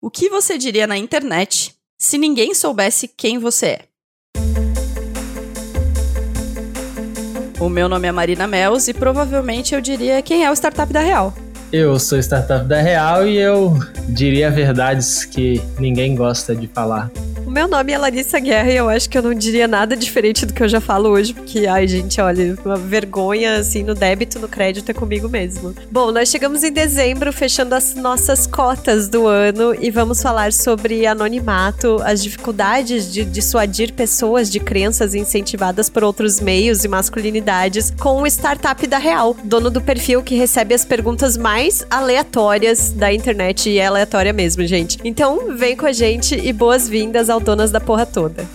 O que você diria na internet se ninguém soubesse quem você é? O meu nome é Marina Mels e provavelmente eu diria quem é o startup da Real. Eu sou startup da Real e eu diria verdades que ninguém gosta de falar. Meu nome é Larissa Guerra e eu acho que eu não diria nada diferente do que eu já falo hoje, porque, ai, gente, olha, uma vergonha, assim, no débito, no crédito é comigo mesmo. Bom, nós chegamos em dezembro, fechando as nossas cotas do ano e vamos falar sobre anonimato, as dificuldades de dissuadir pessoas de crenças incentivadas por outros meios e masculinidades com o startup da Real, dono do perfil que recebe as perguntas mais aleatórias da internet e é aleatória mesmo, gente. Então, vem com a gente e boas-vindas ao donas da porra toda.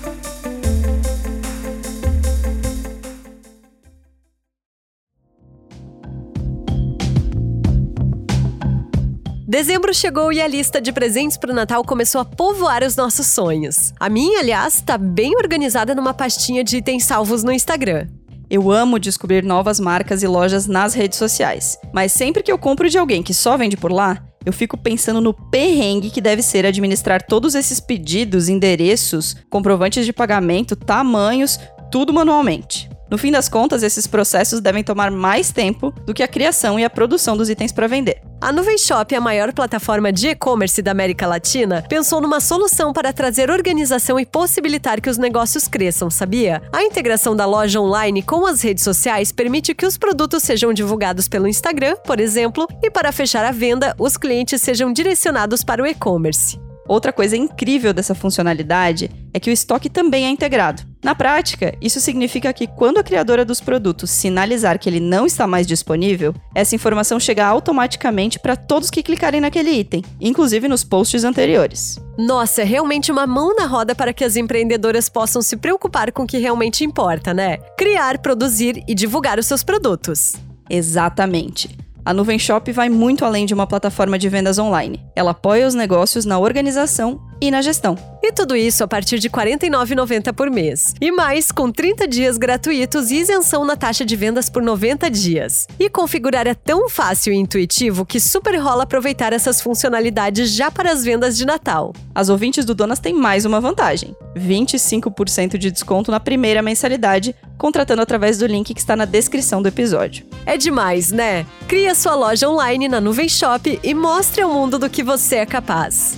Dezembro chegou e a lista de presentes para o Natal começou a povoar os nossos sonhos. A minha, aliás, está bem organizada numa pastinha de itens salvos no Instagram. Eu amo descobrir novas marcas e lojas nas redes sociais, mas sempre que eu compro de alguém que só vende por lá, eu fico pensando no perrengue que deve ser administrar todos esses pedidos, endereços, comprovantes de pagamento, tamanhos, tudo manualmente. No fim das contas, esses processos devem tomar mais tempo do que a criação e a produção dos itens para vender. A Nuvem Shop, a maior plataforma de e-commerce da América Latina, pensou numa solução para trazer organização e possibilitar que os negócios cresçam, sabia? A integração da loja online com as redes sociais permite que os produtos sejam divulgados pelo Instagram, por exemplo, e para fechar a venda, os clientes sejam direcionados para o e-commerce. Outra coisa incrível dessa funcionalidade é que o estoque também é integrado. Na prática, isso significa que quando a criadora dos produtos sinalizar que ele não está mais disponível, essa informação chega automaticamente para todos que clicarem naquele item, inclusive nos posts anteriores. Nossa, é realmente uma mão na roda para que as empreendedoras possam se preocupar com o que realmente importa, né? Criar, produzir e divulgar os seus produtos. Exatamente. A Nuvem Shop vai muito além de uma plataforma de vendas online. Ela apoia os negócios na organização e na gestão. E tudo isso a partir de R$ 49,90 por mês. E mais com 30 dias gratuitos e isenção na taxa de vendas por 90 dias. E configurar é tão fácil e intuitivo que super rola aproveitar essas funcionalidades já para as vendas de Natal. As ouvintes do Donas têm mais uma vantagem: 25% de desconto na primeira mensalidade, contratando através do link que está na descrição do episódio. É demais, né? Cria sua loja online na Nuvem Shop e mostre ao mundo do que você é capaz.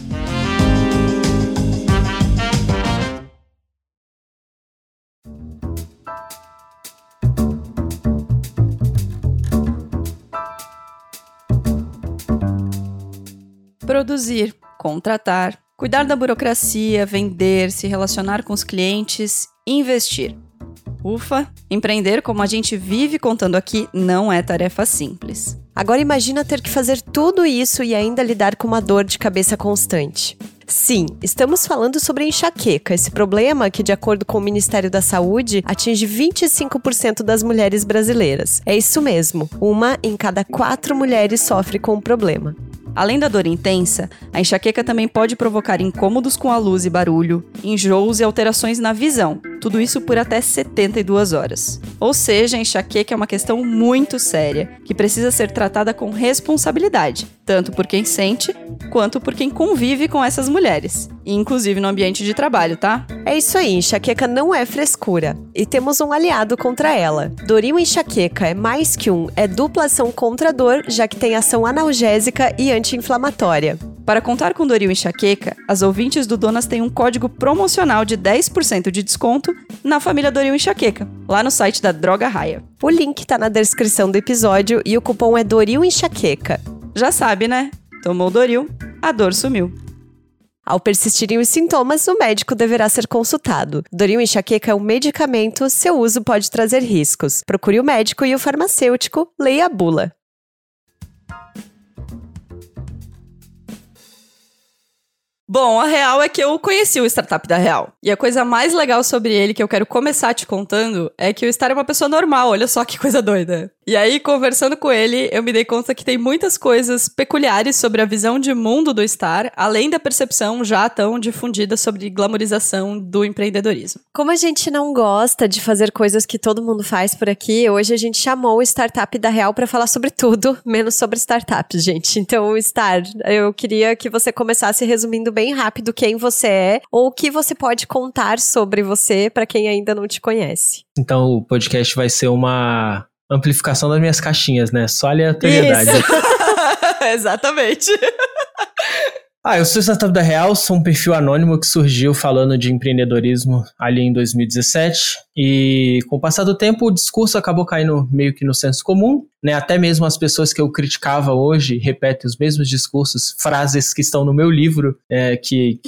Produzir, contratar, cuidar da burocracia, vender, se relacionar com os clientes, investir. Ufa, empreender como a gente vive contando aqui não é tarefa simples. Agora imagina ter que fazer tudo isso e ainda lidar com uma dor de cabeça constante. Sim, estamos falando sobre enxaqueca, esse problema que, de acordo com o Ministério da Saúde, atinge 25% das mulheres brasileiras. É isso mesmo, uma em cada quatro mulheres sofre com o problema. Além da dor intensa, a enxaqueca também pode provocar incômodos com a luz e barulho, enjoos e alterações na visão, tudo isso por até 72 horas. Ou seja, a enxaqueca é uma questão muito séria, que precisa ser tratada com responsabilidade, tanto por quem sente quanto por quem convive com essas mulheres, inclusive no ambiente de trabalho, tá? É isso aí, enxaqueca não é frescura. E temos um aliado contra ela. Doril enxaqueca é mais que um, é dupla ação contra a dor, já que tem ação analgésica e anti-inflamatória. Para contar com Doril Enxaqueca, as ouvintes do Donas têm um código promocional de 10% de desconto na família Doril Enxaqueca, lá no site da Droga Raia. O link está na descrição do episódio e o cupom é Doril Enxaqueca. Já sabe, né? Tomou Doril, a dor sumiu. Ao persistirem os sintomas, o médico deverá ser consultado. Doril enxaqueca é um medicamento, seu uso pode trazer riscos. Procure o médico e o farmacêutico, leia a bula. Bom, a real é que eu conheci o Startup da Real. E a coisa mais legal sobre ele que eu quero começar te contando é que o Star é uma pessoa normal, olha só que coisa doida. E aí, conversando com ele, eu me dei conta que tem muitas coisas peculiares sobre a visão de mundo do Star, além da percepção já tão difundida sobre glamorização do empreendedorismo. Como a gente não gosta de fazer coisas que todo mundo faz por aqui, hoje a gente chamou o Startup da Real para falar sobre tudo, menos sobre startups, gente. Então, Star, eu queria que você começasse resumindo bem rápido quem você é ou o que você pode contar sobre você para quem ainda não te conhece. Então, o podcast vai ser uma amplificação das minhas caixinhas, né? Só aleatoriedade. Exatamente. Ah, eu sou Startup da Real, sou um perfil anônimo que surgiu falando de empreendedorismo ali em 2017 e com o passar do tempo o discurso acabou caindo meio que no senso comum, né? Até mesmo as pessoas que eu criticava hoje repetem os mesmos discursos, frases que estão no meu livro é, que,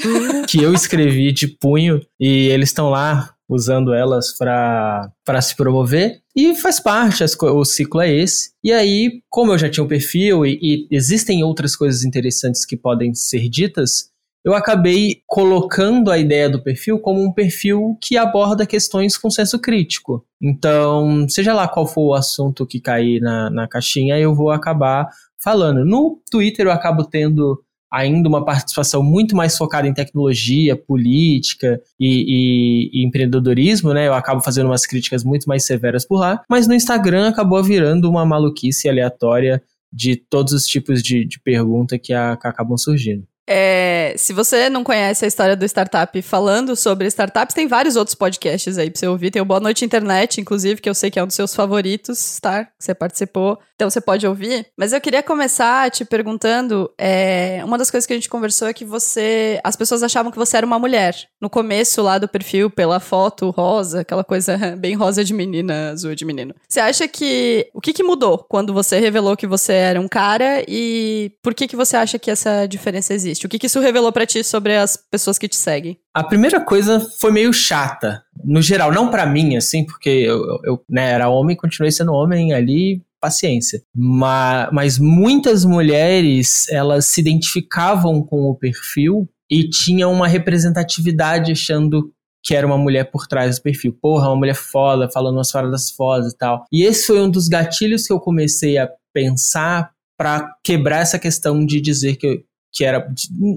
que eu escrevi de punho e eles estão lá usando elas para se promover. E faz parte, o ciclo é esse. E aí, como eu já tinha um perfil e, e existem outras coisas interessantes que podem ser ditas, eu acabei colocando a ideia do perfil como um perfil que aborda questões com senso crítico. Então, seja lá qual for o assunto que cair na, na caixinha, eu vou acabar falando. No Twitter eu acabo tendo ainda uma participação muito mais focada em tecnologia, política e, e, e, empreendedorismo, né? Eu acabo fazendo umas críticas muito mais severas por lá, mas no Instagram acabou virando uma maluquice aleatória de todos os tipos de, de pergunta que, a, que acabam surgindo. É, se você não conhece a história do startup falando sobre startups, tem vários outros podcasts aí pra você ouvir. Tem o Boa Noite Internet, inclusive, que eu sei que é um dos seus favoritos, tá? Que você participou. Então você pode ouvir. Mas eu queria começar te perguntando: é, uma das coisas que a gente conversou é que você. As pessoas achavam que você era uma mulher. No começo lá do perfil, pela foto rosa, aquela coisa bem rosa de menina, azul de menino. Você acha que. O que, que mudou quando você revelou que você era um cara e por que, que você acha que essa diferença existe? Existe? O que, que isso revelou para ti sobre as pessoas que te seguem? A primeira coisa foi meio chata, no geral, não para mim, assim, porque eu, eu né, era homem e continuei sendo homem ali, paciência. Mas, mas muitas mulheres, elas se identificavam com o perfil e tinham uma representatividade achando que era uma mulher por trás do perfil. Porra, uma mulher foda, falando umas paradas fodas e tal. E esse foi um dos gatilhos que eu comecei a pensar para quebrar essa questão de dizer que que era.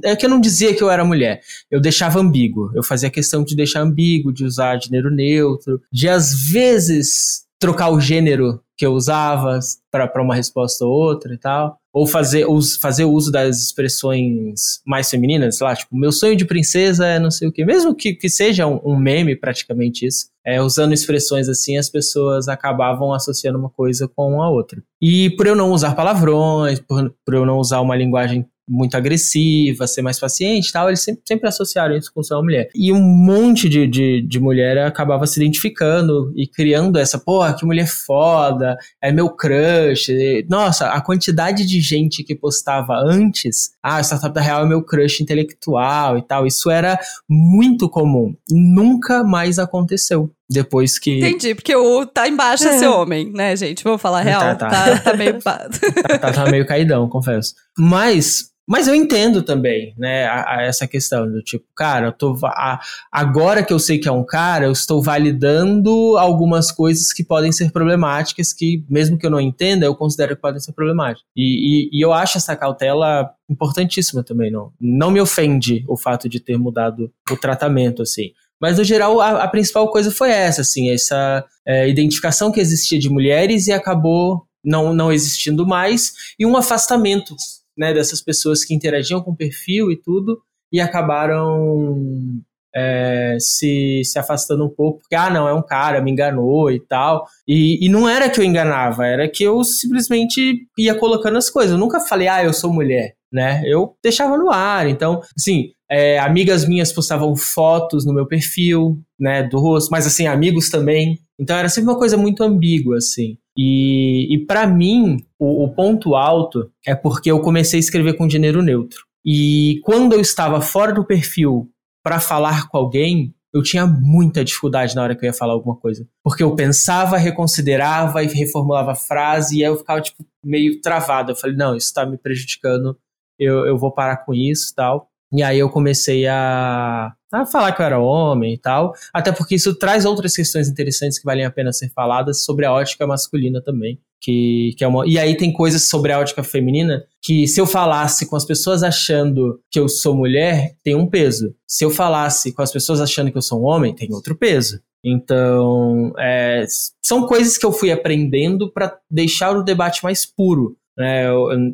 É que eu não dizia que eu era mulher. Eu deixava ambíguo. Eu fazia questão de deixar ambíguo, de usar gênero neutro, de às vezes trocar o gênero que eu usava para uma resposta ou outra e tal. Ou fazer, us, fazer uso das expressões mais femininas, sei lá, tipo, meu sonho de princesa é não sei o quê. Mesmo que, que seja um, um meme, praticamente isso, é, usando expressões assim, as pessoas acabavam associando uma coisa com a outra. E por eu não usar palavrões, por, por eu não usar uma linguagem muito agressiva, ser mais paciente e tal, eles sempre, sempre associaram isso com ser uma mulher. E um monte de, de, de mulher acabava se identificando e criando essa, porra, que mulher foda, é meu crush. Nossa, a quantidade de gente que postava antes, ah, a Startup da Real é meu crush intelectual e tal, isso era muito comum. E nunca mais aconteceu depois que. Entendi, porque o tá embaixo é, ser homem, né, gente? Vamos falar real. Tá, tá. tá, tá meio. tá, tá, tá meio caidão, confesso. Mas mas eu entendo também, né, a, a essa questão do tipo, cara, eu tô a, agora que eu sei que é um cara, eu estou validando algumas coisas que podem ser problemáticas, que mesmo que eu não entenda, eu considero que podem ser problemáticas. E, e, e eu acho essa cautela importantíssima também, não, não me ofende o fato de ter mudado o tratamento, assim. Mas, no geral, a, a principal coisa foi essa, assim, essa é, identificação que existia de mulheres e acabou não, não existindo mais, e um afastamento né, dessas pessoas que interagiam com o perfil e tudo, e acabaram é, se, se afastando um pouco, porque, ah, não, é um cara, me enganou e tal. E, e não era que eu enganava, era que eu simplesmente ia colocando as coisas. Eu nunca falei, ah, eu sou mulher, né? Eu deixava no ar. Então, assim, é, amigas minhas postavam fotos no meu perfil, né, do rosto, mas, assim, amigos também. Então, era sempre uma coisa muito ambígua, assim. E, e para mim, o, o ponto alto é porque eu comecei a escrever com gênero neutro. E quando eu estava fora do perfil para falar com alguém, eu tinha muita dificuldade na hora que eu ia falar alguma coisa. Porque eu pensava, reconsiderava e reformulava a frase, e aí eu ficava, tipo, meio travado. Eu falei, não, isso está me prejudicando, eu, eu vou parar com isso tal. E aí eu comecei a, a falar que eu era homem e tal, até porque isso traz outras questões interessantes que valem a pena ser faladas sobre a ótica masculina também. Que, que é uma, e aí tem coisas sobre a ótica feminina que se eu falasse com as pessoas achando que eu sou mulher, tem um peso. Se eu falasse com as pessoas achando que eu sou um homem, tem outro peso. Então, é, são coisas que eu fui aprendendo para deixar o debate mais puro. Né?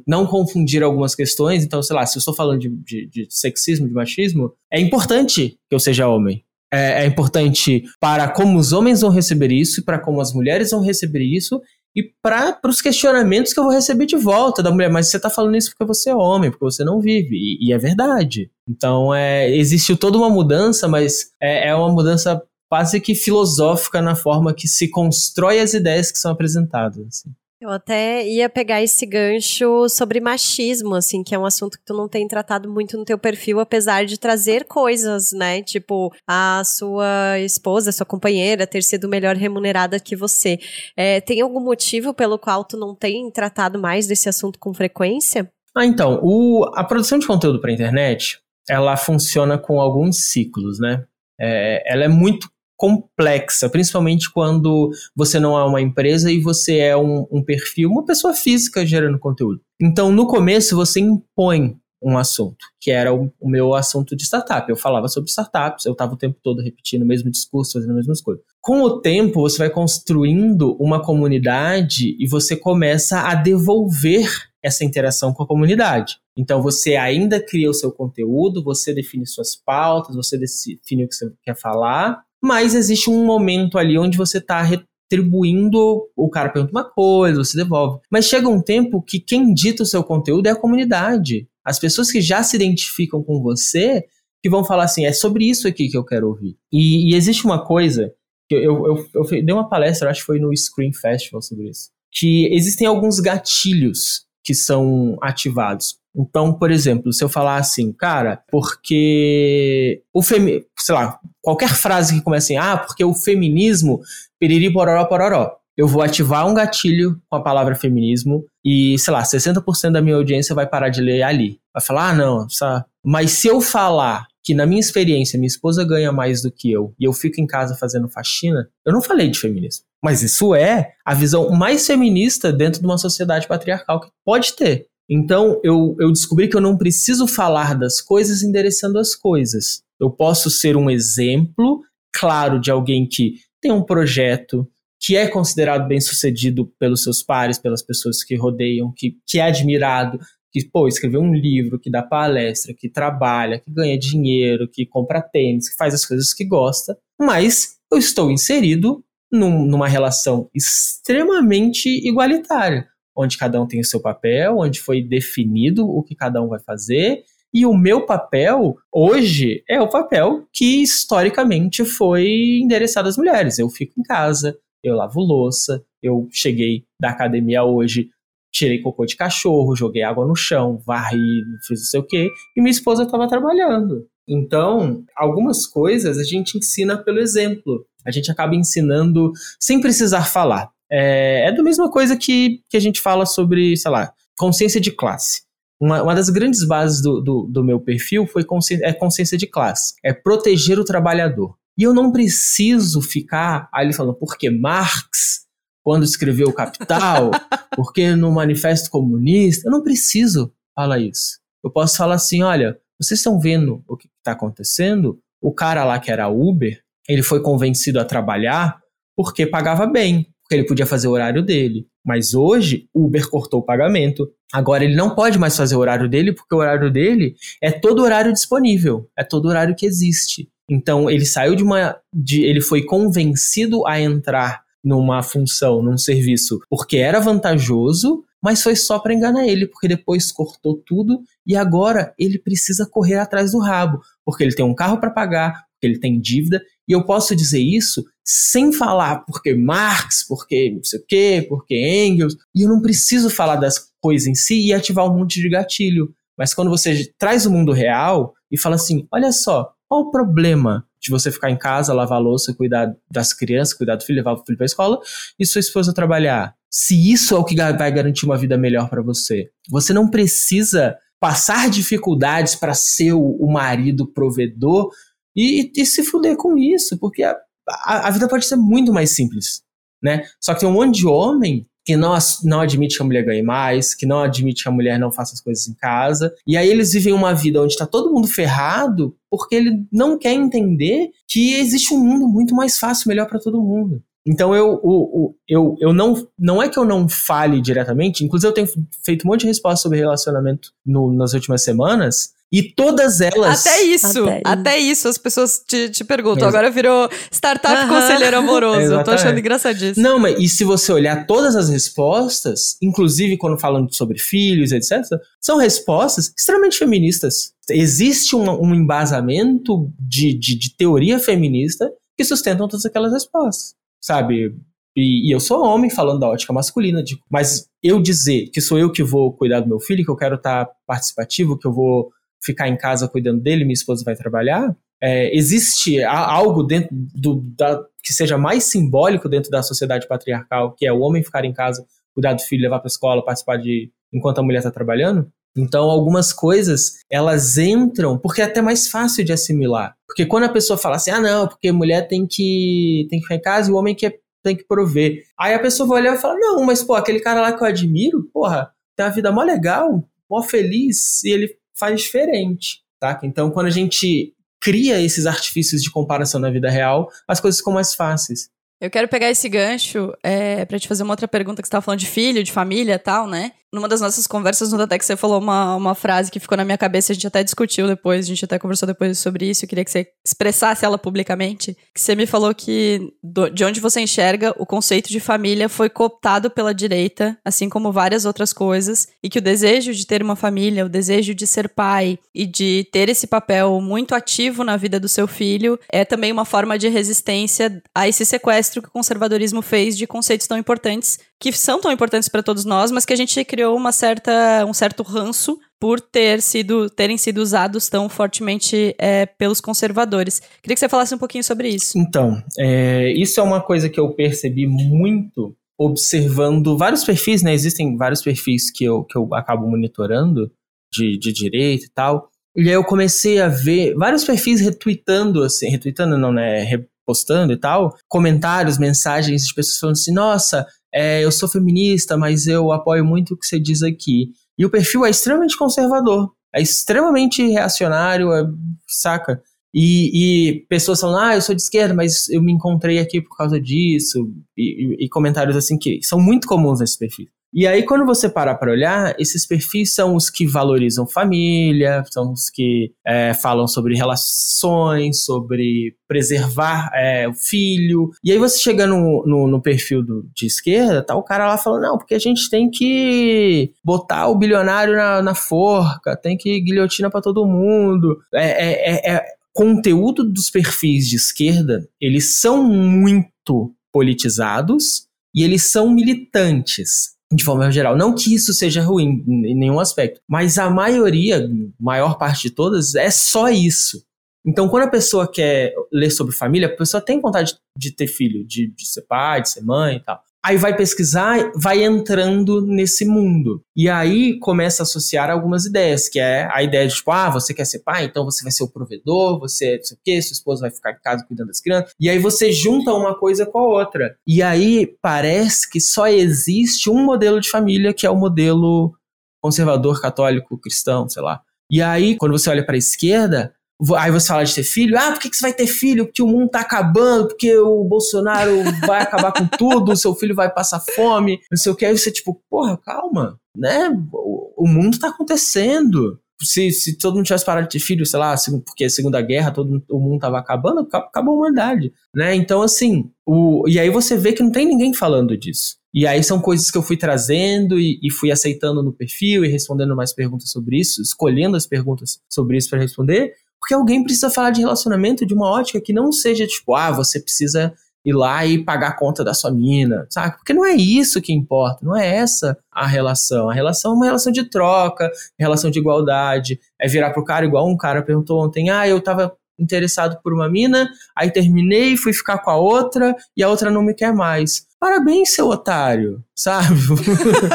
não confundir algumas questões. Então, sei lá, se eu estou falando de, de, de sexismo, de machismo, é importante que eu seja homem. É, é importante para como os homens vão receber isso, para como as mulheres vão receber isso, e para os questionamentos que eu vou receber de volta da mulher. Mas você está falando isso porque você é homem, porque você não vive. E, e é verdade. Então, é, toda uma mudança, mas é, é uma mudança quase que filosófica na forma que se constrói as ideias que são apresentadas. Assim. Eu até ia pegar esse gancho sobre machismo, assim, que é um assunto que tu não tem tratado muito no teu perfil, apesar de trazer coisas, né? Tipo, a sua esposa, sua companheira ter sido melhor remunerada que você. É, tem algum motivo pelo qual tu não tem tratado mais desse assunto com frequência? Ah, então, o, a produção de conteúdo para internet, ela funciona com alguns ciclos, né? É, ela é muito complexa, principalmente quando você não é uma empresa e você é um, um perfil, uma pessoa física gerando conteúdo. Então, no começo, você impõe um assunto, que era o, o, meu assunto de startup. Eu falava sobre startups, eu estava o tempo todo repetindo o mesmo discurso, fazendo as mesmas coisas. Com o tempo, você vai construindo uma comunidade e você começa a devolver essa interação com a comunidade. Então, você ainda cria o seu conteúdo, você define suas pautas, você define o que você quer falar, mas existe um momento ali onde você está retribuindo, o cara pergunta uma coisa, você devolve. Mas chega um tempo que quem dita o seu conteúdo é a comunidade. As pessoas que já se identificam com você que vão falar assim, é sobre isso aqui que eu quero ouvir. E, e existe uma coisa, eu, eu, eu, eu dei uma palestra, acho que foi no Screen Festival sobre isso, que existem alguns gatilhos que são ativados. Então, por exemplo, se eu falar assim, cara, porque o femi sei lá, qualquer frase que comece assim, ah, porque o feminismo, piriri pororó pororó. Eu vou ativar um gatilho com a palavra feminismo e, sei lá, 60% da minha audiência vai parar de ler ali. Vai falar, ah, não, essa... mas se eu falar que na minha experiência minha esposa ganha mais do que eu e eu fico em casa fazendo faxina, eu não falei de feminismo. Mas isso é a visão mais feminista dentro de uma sociedade patriarcal que pode ter. Então eu, eu descobri que eu não preciso falar das coisas endereçando as coisas. Eu posso ser um exemplo claro de alguém que tem um projeto, que é considerado bem sucedido pelos seus pares, pelas pessoas que rodeiam, que, que é admirado, que pô, escreveu um livro, que dá palestra, que trabalha, que ganha dinheiro, que compra tênis, que faz as coisas que gosta, mas eu estou inserido num, numa relação extremamente igualitária onde cada um tem o seu papel, onde foi definido o que cada um vai fazer. E o meu papel hoje é o papel que historicamente foi endereçado às mulheres. Eu fico em casa, eu lavo louça, eu cheguei da academia hoje, tirei cocô de cachorro, joguei água no chão, varri, fiz não sei o quê, e minha esposa estava trabalhando. Então, algumas coisas a gente ensina pelo exemplo. A gente acaba ensinando sem precisar falar. É, é da mesma coisa que, que a gente fala sobre, sei lá, consciência de classe. Uma, uma das grandes bases do, do, do meu perfil foi consciência, é consciência de classe. É proteger o trabalhador. E eu não preciso ficar ali falando, porque Marx, quando escreveu o Capital, porque no Manifesto Comunista, eu não preciso falar isso. Eu posso falar assim, olha, vocês estão vendo o que está acontecendo? O cara lá que era Uber, ele foi convencido a trabalhar porque pagava bem porque ele podia fazer o horário dele. Mas hoje, o Uber cortou o pagamento. Agora ele não pode mais fazer o horário dele, porque o horário dele é todo horário disponível, é todo horário que existe. Então ele saiu de uma. De, ele foi convencido a entrar numa função, num serviço, porque era vantajoso, mas foi só para enganar ele, porque depois cortou tudo e agora ele precisa correr atrás do rabo, porque ele tem um carro para pagar, porque ele tem dívida, e eu posso dizer isso sem falar porque Marx, porque não sei o quê, porque Engels, e eu não preciso falar das coisas em si e ativar um monte de gatilho. Mas quando você traz o mundo real e fala assim: olha só, qual o problema de você ficar em casa, lavar louça, cuidar das crianças, cuidar do filho, levar o filho para a escola e sua esposa trabalhar? Se isso é o que vai garantir uma vida melhor para você, você não precisa passar dificuldades para ser o, marido provedor e, e, se fuder com isso, porque a, a, a, vida pode ser muito mais simples, né? Só que tem um monte de homem que não, não admite que a mulher ganhe mais, que não admite que a mulher não faça as coisas em casa. E aí eles vivem uma vida onde está todo mundo ferrado porque ele não quer entender que existe um mundo muito mais fácil, melhor para todo mundo. Então eu, eu, eu, eu não, não é que eu não fale diretamente, inclusive eu tenho feito um monte de respostas sobre relacionamento no, nas últimas semanas, e todas elas. Até isso, até, até isso, as pessoas te, te perguntam. Agora virou startup conselheiro amoroso. eu tô achando engraçadíssimo. Não, mas e se você olhar todas as respostas, inclusive quando falam sobre filhos, etc., são respostas extremamente feministas. Existe um, um embasamento de, de, de teoria feminista que sustentam todas aquelas respostas. Sabe? E, e, eu sou homem falando da ótica masculina, de, mas eu dizer que sou eu que vou cuidar do meu filho, que eu quero estar tá participativo, que eu vou ficar em casa cuidando dele, minha esposa vai trabalhar. É, existe algo dentro do, da, que seja mais simbólico dentro da sociedade patriarcal, que é o homem ficar em casa, cuidar do filho, levar para a escola, participar de enquanto a mulher está trabalhando. Então, algumas coisas, elas entram porque é até mais fácil de assimilar. Porque quando a pessoa fala assim, ah, não, porque mulher tem que, tem que ficar em casa e o homem que tem que prover. Aí a pessoa vai olhar e fala, não, mas, pô, aquele cara lá que eu admiro, porra, tem uma vida mó legal, mó feliz, e ele faz diferente, tá? Então, quando a gente cria esses artifícios de comparação na vida real, as coisas ficam mais fáceis. Eu quero pegar esse gancho é, para te fazer uma outra pergunta que você estava falando de filho, de família tal, né? Numa das nossas conversas no Datex, você falou uma, uma frase que ficou na minha cabeça, a gente até discutiu depois, a gente até conversou depois sobre isso, eu queria que você expressasse ela publicamente. Que você me falou que do, de onde você enxerga, o conceito de família foi cooptado pela direita, assim como várias outras coisas, e que o desejo de ter uma família, o desejo de ser pai e de ter esse papel muito ativo na vida do seu filho é também uma forma de resistência a esse sequestro que o conservadorismo fez de conceitos tão importantes que são tão importantes para todos nós, mas que a gente criou uma certa, um certo ranço por ter sido, terem sido usados tão fortemente é, pelos conservadores. Queria que você falasse um pouquinho sobre isso. Então, é, isso é uma coisa que eu percebi muito observando vários perfis, né? Existem vários perfis que eu, que eu acabo monitorando de, de direito e tal. E aí eu comecei a ver vários perfis retweetando, assim, retweetando não, né? Repostando e tal, comentários, mensagens de pessoas falando assim, nossa, é, eu sou feminista, mas eu apoio muito o que você diz aqui. E o perfil é extremamente conservador, é extremamente reacionário, é, saca? E, e, pessoas falando, ah, eu sou de esquerda, mas eu me encontrei aqui por causa disso, e, e, e comentários assim que são muito comuns nesse perfil. E aí, quando você parar para olhar, esses perfis são os que valorizam família, são os que é, falam sobre relações, sobre preservar é, o filho. E aí você chega no, no, no, perfil do, de esquerda, tá o cara lá falando, não, porque a gente tem que botar o bilionário na, na forca, tem que guilhotina para todo mundo. É, é, é, conteúdo dos perfis de esquerda, eles são muito politizados e eles são militantes de forma geral. Não que isso seja ruim em nenhum aspecto, mas a maioria, maior parte de todas, é só isso. Então, quando a pessoa quer ler sobre família, a pessoa tem vontade de ter filho, de, de ser pai, de ser mãe e tal. Aí vai pesquisar, vai entrando nesse mundo. E aí começa a associar algumas ideias, que é a ideia de, tipo, ah, você quer ser pai, então você vai ser o provedor, você não sei o quê, sua esposa vai ficar em casa cuidando das crianças. E aí você junta uma coisa com a outra. E aí parece que só existe um modelo de família, que é o modelo conservador, católico, cristão, sei lá. E aí, quando você olha para a esquerda, Aí você fala de ter filho, ah, por que, que você vai ter filho? Porque o mundo tá acabando, porque o Bolsonaro vai acabar com tudo, o seu filho vai passar fome, não sei o que. Aí você, tipo, porra, calma, né? O, o mundo tá acontecendo. Se, se todo mundo tivesse parado de ter filho, sei lá, porque a Segunda Guerra, todo o mundo tava acabando, acabou a humanidade, né? Então, assim, o, e aí você vê que não tem ninguém falando disso. E aí são coisas que eu fui trazendo e, e, fui aceitando no perfil e respondendo mais perguntas sobre isso, escolhendo as perguntas sobre isso para responder. Porque alguém precisa falar de relacionamento de uma ótica que não seja tipo, ah, você precisa ir lá e pagar a conta da sua mina, sabe? Porque não é isso que importa, não é essa a relação. A relação é uma relação de troca, relação de igualdade. É virar pro cara igual um cara perguntou ontem, ah, eu tava interessado por uma mina, aí terminei, fui ficar com a outra e a outra não me quer mais. Parabéns, seu otário, sabe?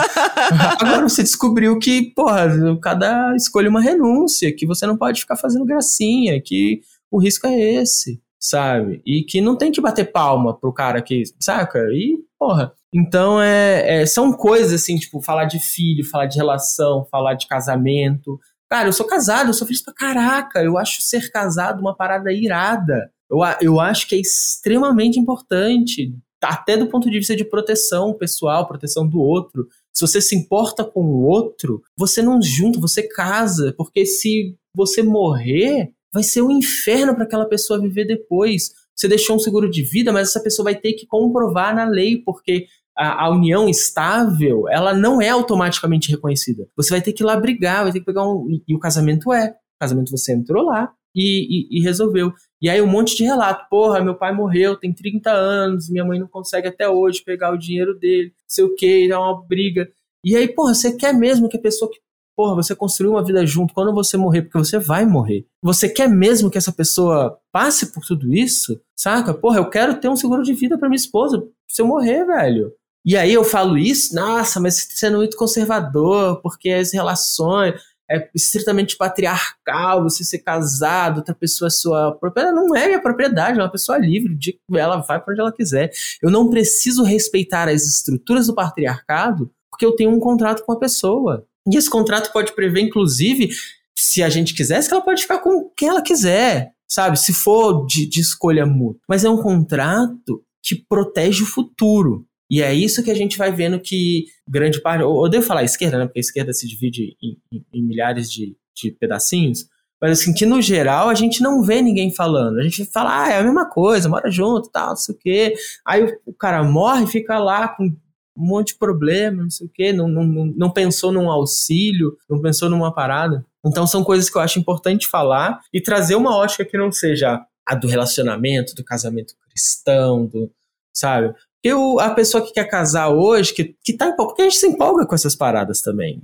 Agora você descobriu que, porra, cada escolha uma renúncia, que você não pode ficar fazendo gracinha, que o risco é esse, sabe? E que não tem que bater palma pro cara que, saca? E, porra. Então, é, é, são coisas assim, tipo, falar de filho, falar de relação, falar de casamento. Cara, eu sou casado, eu sou feliz pra caraca. Eu acho ser casado uma parada irada. Eu, eu acho que é extremamente importante até do ponto de vista de proteção pessoal, proteção do outro. Se você se importa com o outro, você não junta, você casa, porque se você morrer, vai ser um inferno para aquela pessoa viver depois. Você deixou um seguro de vida, mas essa pessoa vai ter que comprovar na lei, porque a, a, união estável, ela não é automaticamente reconhecida. Você vai ter que ir lá brigar, vai ter que pegar um. E, e o casamento é. O casamento você entrou lá e, e, e resolveu. E aí um monte de relato, porra, meu pai morreu, tem 30 anos, minha mãe não consegue até hoje pegar o dinheiro dele, sei o que, dá uma briga. E aí, porra, você quer mesmo que a pessoa que, porra, você construiu uma vida junto, quando você morrer, porque você vai morrer, você quer mesmo que essa pessoa passe por tudo isso? Saca? Porra, eu quero ter um seguro de vida para minha esposa, se eu morrer, velho. E aí eu falo isso, nossa, mas você sendo muito conservador, porque as relações é estritamente patriarcal, você ser casado, outra pessoa é sua propriedade. Não é minha propriedade, é uma pessoa livre, de, ela vai para onde ela quiser. Eu não preciso respeitar as estruturas do patriarcado porque eu tenho um contrato com a pessoa. E esse contrato pode prever, inclusive, se a gente quisesse, que ela pode ficar com quem ela quiser, sabe? Se for de, de escolha mútua. Mas é um contrato que protege o futuro. E é isso que a gente vai vendo que grande parte. Eu devo falar esquerda, né? Porque a esquerda se divide em, em, em milhares de, de pedacinhos. Mas assim, que no geral a gente não vê ninguém falando. A gente fala, ah, é a mesma coisa, mora junto, tal, não sei o quê. Aí o, o cara morre e fica lá com um monte de problema, não sei o quê, não, não, não pensou num auxílio, não pensou numa parada. Então são coisas que eu acho importante falar e trazer uma ótica que não seja a do relacionamento, do casamento cristão, do, sabe? Porque o, a pessoa que quer casar hoje, que, que tá empolgada, porque a gente se empolga com essas paradas também.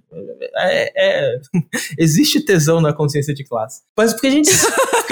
É, é, existe tesão na consciência de classe. Mas porque a gente,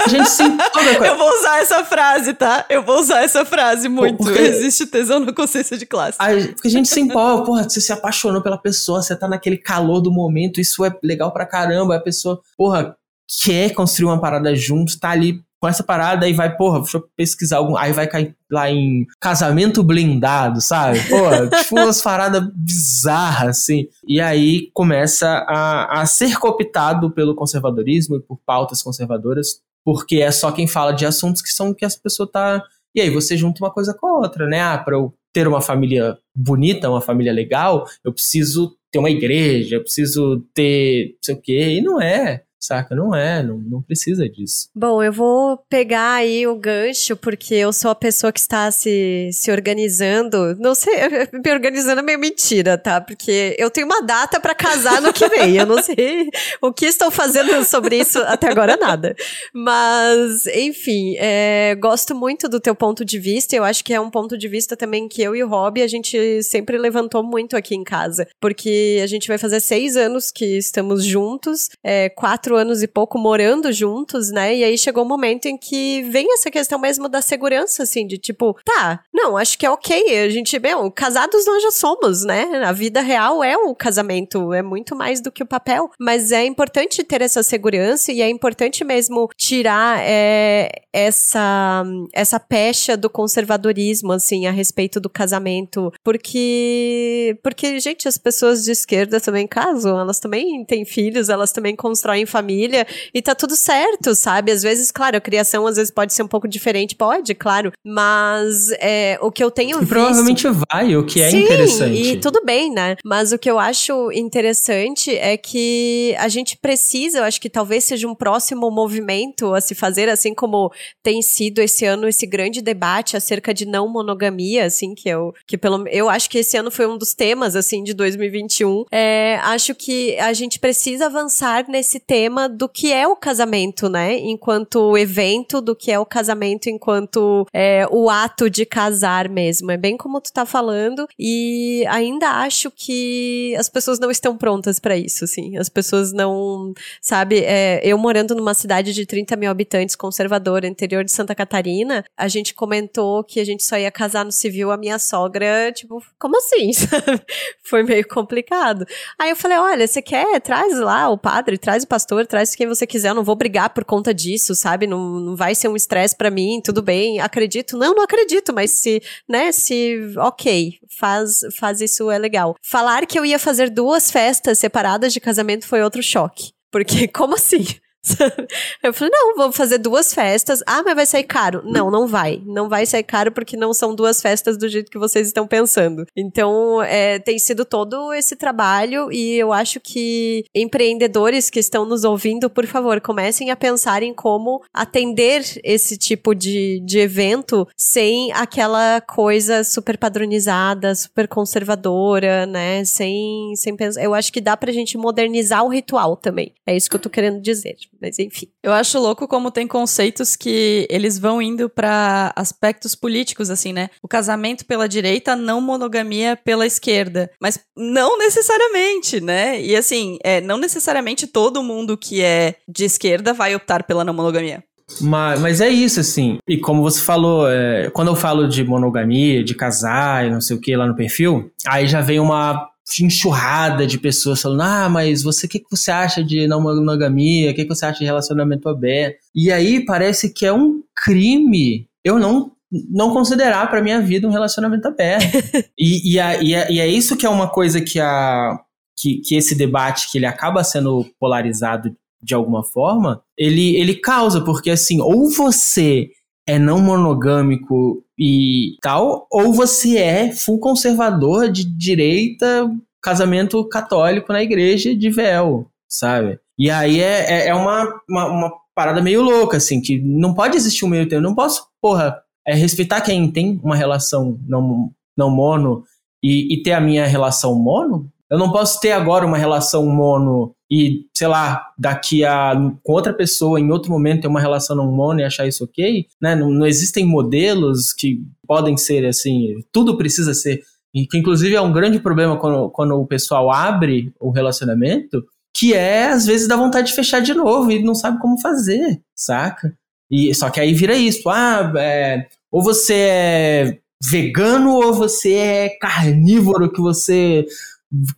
a gente se empolga com Eu vou usar essa frase, tá? Eu vou usar essa frase muito. Porque, existe tesão na consciência de classe. A, porque a gente se empolga, porra, você se apaixonou pela pessoa, você tá naquele calor do momento, isso é legal pra caramba. A pessoa, porra, quer construir uma parada junto, tá ali com essa parada, aí vai, porra, deixa eu pesquisar algum. Aí vai cair lá em casamento blindado, sabe? Porra, tipo umas paradas bizarras, assim. E aí começa a, a ser cooptado pelo conservadorismo e por pautas conservadoras, porque é só quem fala de assuntos que são que essa pessoa tá. E aí você junta uma coisa com a outra, né? Ah, pra eu ter uma família bonita, uma família legal, eu preciso ter uma igreja, eu preciso ter não sei o quê, e não é. Saca? Não é, não, não precisa disso. Bom, eu vou pegar aí o gancho, porque eu sou a pessoa que está se, se organizando. Não sei, me organizando é meio mentira, tá? Porque eu tenho uma data para casar no que vem. Eu não sei o que estou fazendo sobre isso até agora, nada. Mas, enfim, é, gosto muito do teu ponto de vista. Eu acho que é um ponto de vista também que eu e o Rob, a gente sempre levantou muito aqui em casa. Porque a gente vai fazer seis anos que estamos juntos, é, quatro anos e pouco morando juntos, né? E aí chegou um momento em que vem essa questão mesmo da segurança, assim, de tipo, tá, não, acho que é ok. A gente, bem, casados nós já somos, né? A vida real é o casamento, é muito mais do que o papel. Mas é importante ter essa segurança e é importante mesmo tirar é, essa, essa pecha do conservadorismo, assim, a respeito do casamento. Porque, porque, gente, as pessoas de esquerda também casam, elas também têm filhos, elas também constroem família e tá tudo certo, sabe? Às vezes, claro, a criação às vezes pode ser um pouco diferente, pode, claro, mas é, o que eu tenho e visto... provavelmente vai, o que é Sim, interessante. e tudo bem, né? Mas o que eu acho interessante é que a gente precisa, eu acho que talvez seja um próximo movimento a se fazer, assim como tem sido esse ano esse grande debate acerca de não monogamia, assim, que eu, que pelo, eu acho que esse ano foi um dos temas, assim, de 2021. É, acho que a gente precisa avançar nesse tema cinema do que é o casamento, né? Enquanto evento, do que é o casamento enquanto é, o ato de casar mesmo. É bem como tu tá falando. E ainda acho que as pessoas não estão prontas para isso, assim. As pessoas não. Sabe, é, eu morando numa cidade de 30 mil habitantes, conservadora, interior de Santa Catarina, a gente comentou que a gente só ia casar no civil. A minha sogra, tipo, como assim? Foi meio complicado. Aí eu falei: olha, você quer? Traz lá o padre, traz o pastor, traz quem você quiser. Eu não vou brigar por conta disso, sabe? Não, não vai ser um estresse para mim, tudo bem. Acredito? Não, não acredito, mas se, né, se, ok, faz, faz isso é legal. Falar que eu ia fazer duas festas separadas de casamento foi outro choque. Porque, como assim? eu falei, não, vamos fazer duas festas. Ah, mas vai sair caro. Não, não vai. Não vai sair caro porque não são duas festas do jeito que vocês estão pensando. Então, é, tem sido todo esse trabalho e eu acho que empreendedores que estão nos ouvindo, por favor, comecem a pensar em como atender esse tipo de, de evento sem aquela coisa super padronizada, super conservadora, né? Sem, sem pensar. Eu acho que dá pra gente modernizar o ritual também. É isso que eu tô querendo dizer. Mas enfim. Eu acho louco como tem conceitos que eles vão indo para aspectos políticos, assim, né? O casamento pela direita, não monogamia pela esquerda. Mas não necessariamente, né? E assim, é, não necessariamente todo mundo que é de esquerda vai optar pela não monogamia. Mas, mas é isso, assim. E como você falou, é, quando eu falo de monogamia, de casar e não sei o que lá no perfil, aí já vem uma enxurrada de pessoas falando: ah, mas você, o que, que você acha de não monogamia? O que, que você acha de relacionamento aberto? E aí parece que é um crime eu não não considerar para minha vida um relacionamento aberto. e, e, a, e, a, e, é isso que é uma coisa que, a, que, que esse debate, que ele acaba sendo polarizado de alguma forma, ele, ele causa, porque assim, ou você é não monogâmico e tal, ou você é full conservador de direita, casamento católico na igreja de véu, sabe? E aí é, é, é uma, uma, uma, parada meio louca, assim, que não pode existir um meio termo. Não posso, porra, é, respeitar quem tem uma relação não, não mono e, e ter a minha relação mono. Eu não posso ter agora uma relação mono e, sei lá, daqui a com outra pessoa em outro momento ter uma relação não e achar isso ok, né? Não, não existem modelos que podem ser assim, tudo precisa ser que inclusive é um grande problema quando, quando o pessoal abre o relacionamento, que é às vezes dá vontade de fechar de novo e não sabe como fazer, saca? E só que aí vira isso, ah, é, ou você é vegano ou você é carnívoro que você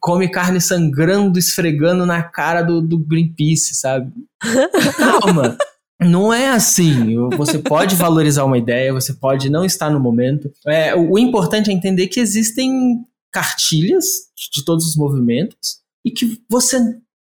come carne sangrando, esfregando na cara do, do Greenpeace, sabe? Calma. Não é assim. Você pode valorizar uma ideia, você pode não estar no momento. É, o, importante é entender que existem cartilhas de todos os movimentos e que você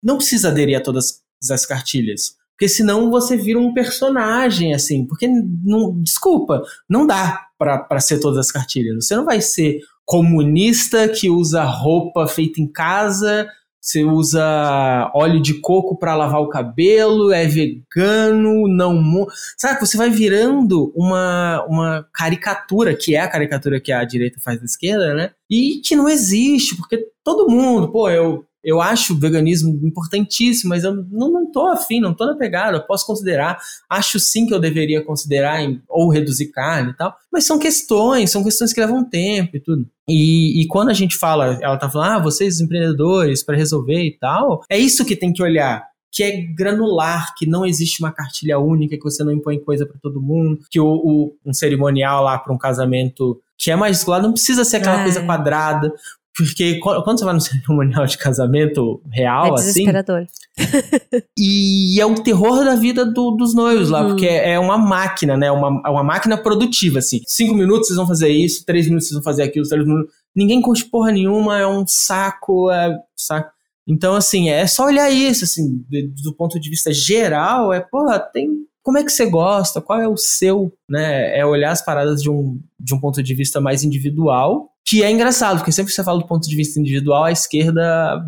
não precisa aderir a todas as cartilhas. Porque senão você vira um personagem, assim. Porque, não, desculpa, não dá para ser todas as cartilhas. Você não vai ser comunista que usa roupa feita em casa, você usa óleo de coco para lavar o cabelo, é vegano, não. Sabe, você vai virando uma, uma caricatura, que é a caricatura que a direita faz da esquerda, né? E que não existe, porque todo mundo, pô, eu eu acho o veganismo importantíssimo, mas eu não, não tô afim, não tô na pegada, eu posso considerar, acho sim que eu deveria considerar em, ou reduzir carne e tal, mas são questões, são questões que levam tempo e tudo. E, e quando a gente fala, ela tá falando, ah, vocês empreendedores para resolver e tal, é isso que tem que olhar que é granular, que não existe uma cartilha única, que você não impõe coisa para todo mundo, que o, o, um cerimonial lá para um casamento que é mais não precisa ser aquela é. coisa quadrada, porque quando você vai no cerimonial de casamento real, é assim, desesperador. assim. e é o terror da vida do, dos noivos lá, uhum. porque é uma máquina, né? Uma, uma máquina produtiva, assim. Cinco minutos vocês vão fazer isso, três minutos vocês vão fazer aquilo, três minutos. Ninguém curte porra nenhuma, é um saco, é saco. Então, assim, é só olhar isso, assim, do ponto de vista geral, é, porra, tem. Como é que você gosta? Qual é o seu, né? É olhar as paradas de um, de um ponto de vista mais individual que é engraçado, porque sempre que você fala do ponto de vista individual, a esquerda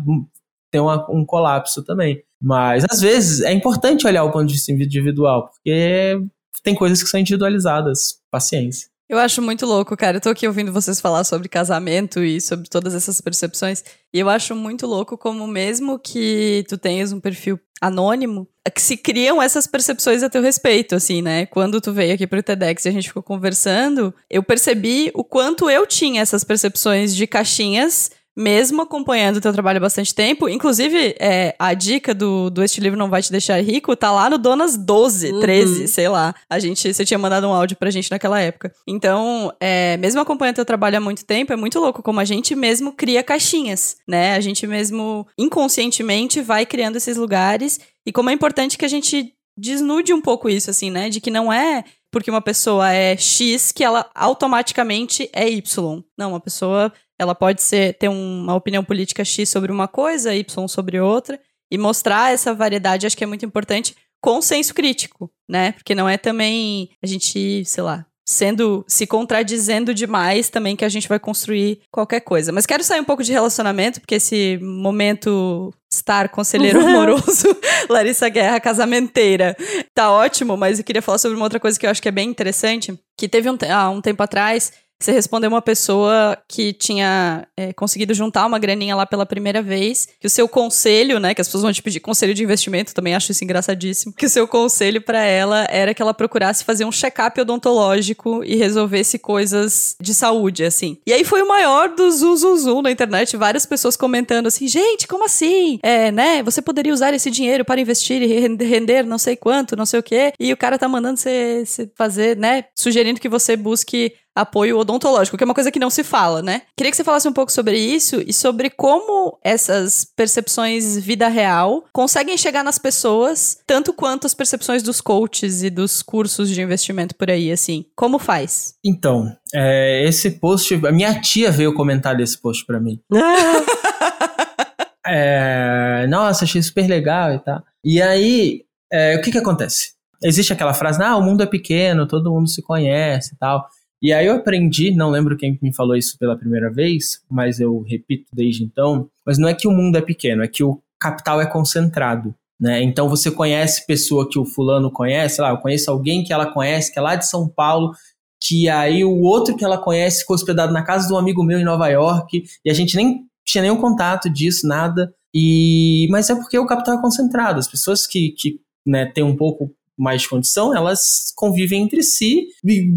tem uma, um colapso também. Mas, às vezes, é importante olhar o ponto de vista individual, porque tem coisas que são individualizadas. Paciência. Eu acho muito louco, cara. Eu tô aqui ouvindo vocês falar sobre casamento e sobre todas essas percepções. E eu acho muito louco como mesmo que tu tenhas um perfil anônimo, que se criam essas percepções a teu respeito, assim, né? Quando tu veio aqui pro TEDx e a gente ficou conversando, eu percebi o quanto eu tinha essas percepções de caixinhas mesmo acompanhando o teu trabalho há bastante tempo. Inclusive, é, a dica do, do Este Livro Não Vai Te Deixar Rico tá lá no Donas 12, uhum. 13, sei lá. A gente, você tinha mandado um áudio pra gente naquela época. Então, é, mesmo acompanhando o teu trabalho há muito tempo, é muito louco como a gente mesmo cria caixinhas, né? A gente mesmo, inconscientemente, vai criando esses lugares. E como é importante que a gente desnude um pouco isso, assim, né? De que não é porque uma pessoa é X que ela automaticamente é Y. Não, uma pessoa ela pode ser ter uma opinião política X sobre uma coisa, Y sobre outra, e mostrar essa variedade acho que é muito importante com senso crítico, né? Porque não é também a gente, sei lá, sendo se contradizendo demais também que a gente vai construir qualquer coisa. Mas quero sair um pouco de relacionamento, porque esse momento estar conselheiro amoroso, Larissa Guerra casamenteira, tá ótimo, mas eu queria falar sobre uma outra coisa que eu acho que é bem interessante, que teve um, há um tempo atrás você respondeu uma pessoa que tinha é, conseguido juntar uma graninha lá pela primeira vez, que o seu conselho, né, que as pessoas vão te pedir conselho de investimento, também acho isso engraçadíssimo, que o seu conselho para ela era que ela procurasse fazer um check-up odontológico e resolvesse coisas de saúde, assim. E aí foi o maior do zuzuzu na internet, várias pessoas comentando assim, gente, como assim? É, né, você poderia usar esse dinheiro para investir e render não sei quanto, não sei o quê, e o cara tá mandando você fazer, né, sugerindo que você busque apoio odontológico, que é uma coisa que não se fala, né? Queria que você falasse um pouco sobre isso e sobre como essas percepções vida real conseguem chegar nas pessoas, tanto quanto as percepções dos coaches e dos cursos de investimento por aí, assim. Como faz? Então, é, esse post, a minha tia veio comentar desse post para mim. é, nossa, achei super legal e tal. E aí, é, o que que acontece? Existe aquela frase, ah, o mundo é pequeno, todo mundo se conhece e tal. E aí eu aprendi, não lembro quem me falou isso pela primeira vez, mas eu repito desde então, mas não é que o mundo é pequeno, é que o capital é concentrado. Né? Então você conhece pessoa que o fulano conhece, lá, eu conheço alguém que ela conhece, que é lá de São Paulo, que aí o outro que ela conhece ficou hospedado na casa de um amigo meu em Nova York, e a gente nem tinha nenhum contato disso, nada. E mas é porque o capital é concentrado. As pessoas que, que né, têm um pouco mais de condição, elas convivem entre si e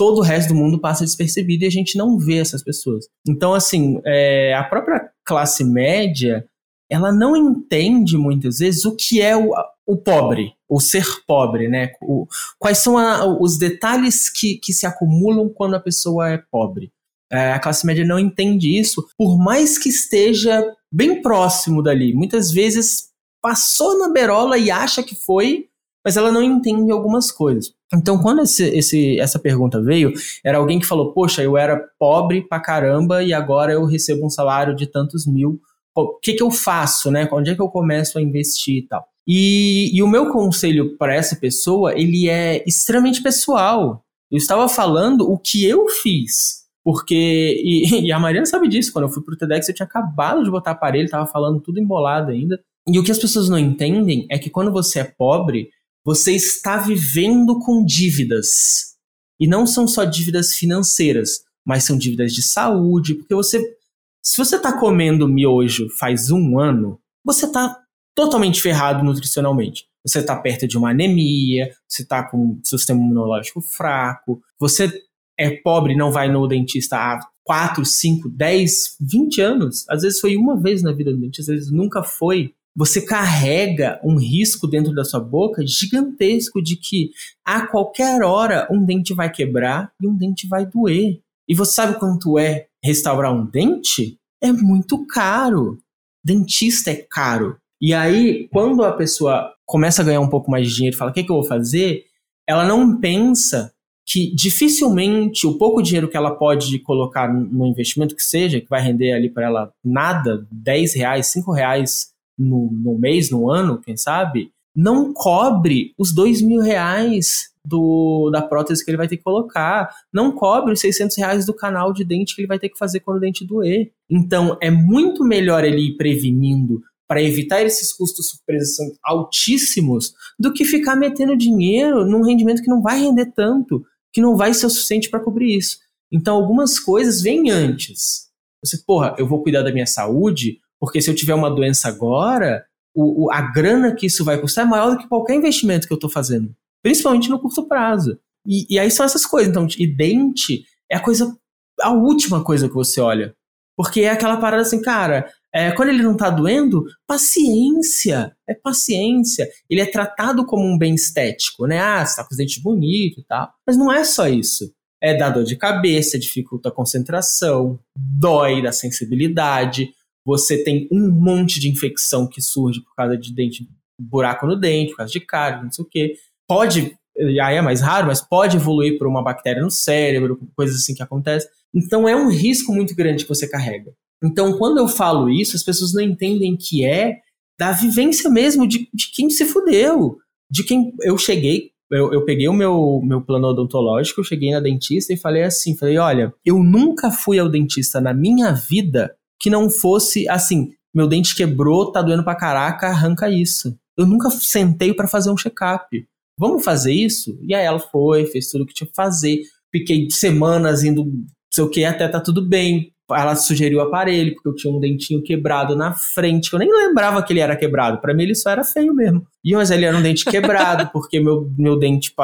todo o resto do mundo passa despercebido e a gente não vê essas pessoas. Então, assim, é, a própria classe média, ela não entende muitas vezes o que é o, o pobre, o ser pobre, né? O, quais são a, os detalhes que, que se acumulam quando a pessoa é pobre. É, a classe média não entende isso, por mais que esteja bem próximo dali. Muitas vezes passou na berola e acha que foi, mas ela não entende algumas coisas. Então, quando esse, esse, essa pergunta veio, era alguém que falou: Poxa, eu era pobre pra caramba e agora eu recebo um salário de tantos mil. O que, que eu faço, né? Onde é que eu começo a investir e tal? E, e o meu conselho para essa pessoa, ele é extremamente pessoal. Eu estava falando o que eu fiz. Porque, e, e a Mariana sabe disso, quando eu fui pro TEDx eu tinha acabado de botar aparelho, estava falando tudo embolado ainda. E o que as pessoas não entendem é que quando você é pobre, você está vivendo com dívidas. E não são só dívidas financeiras, mas são dívidas de saúde, porque você. Se você está comendo miojo faz um ano, você está totalmente ferrado nutricionalmente. Você está perto de uma anemia, você está com seu sistema imunológico fraco, você é pobre não vai no dentista há 4, 5, 10, 20 anos. Às vezes foi uma vez na vida do dentista, às vezes nunca foi você carrega um risco dentro da sua boca gigantesco de que a qualquer hora um dente vai quebrar e um dente vai doer. E você sabe quanto é restaurar um dente? É muito caro. Dentista é caro. E aí, quando a pessoa começa a ganhar um pouco mais de dinheiro e fala: o que, é que eu vou fazer? Ela não pensa que dificilmente o pouco dinheiro que ela pode colocar no investimento que seja, que vai render ali para ela nada, 10 reais, 5 reais no, no mês, no ano, quem sabe, não cobre os dois mil reais do, da prótese que ele vai ter que colocar, não cobre os 600 reais do canal de dente que ele vai ter que fazer quando o dente doer. Então, é muito melhor ele ir prevenindo para evitar esses custos surpresas são altíssimos do que ficar metendo dinheiro num rendimento que não vai render tanto. que não vai ser o suficiente para cobrir isso. Então, algumas coisas vêm antes. Você, porra, eu vou cuidar da minha saúde, porque se eu tiver uma doença agora, o, o, a grana que isso vai custar é maior do que qualquer investimento que eu estou fazendo. Principalmente no curto prazo. E, e, aí são essas coisas. Então, e dente é a coisa, a última coisa que você olha. Porque é aquela parada assim, cara, é, quando ele não tá doendo, paciência, é paciência. Ele é tratado como um bem estético, né? Ah, você tá com os dentes bonitos e tal. Mas não é só isso. É dá dor de cabeça, dificulta a concentração, dói da sensibilidade. Você tem um monte de infecção que surge por causa de dente, buraco no dente, por causa de cárie, não sei o quê. Pode, aí é mais raro, mas pode evoluir por uma bactéria no cérebro, coisas assim que acontecem. Então é um risco muito grande que você carrega. Então, quando eu falo isso, as pessoas não entendem que é da vivência mesmo de, de quem se fudeu. De quem eu cheguei, eu, eu, peguei o meu, meu plano odontológico, eu cheguei na dentista e falei assim: falei, olha, eu nunca fui ao dentista na minha vida que não fosse assim, meu dente quebrou, tá doendo pra caraca, arranca isso. Eu nunca sentei para fazer um check-up. Vamos fazer isso? E aí ela foi, fez tudo o que tinha que fazer. Fiquei semanas indo, sei o que, até tá tudo bem ela sugeriu o aparelho, porque eu tinha um dentinho quebrado na frente, que eu nem lembrava que ele era quebrado. Para mim, ele só era feio mesmo. E mas ele era um dente quebrado, porque meu, meu dente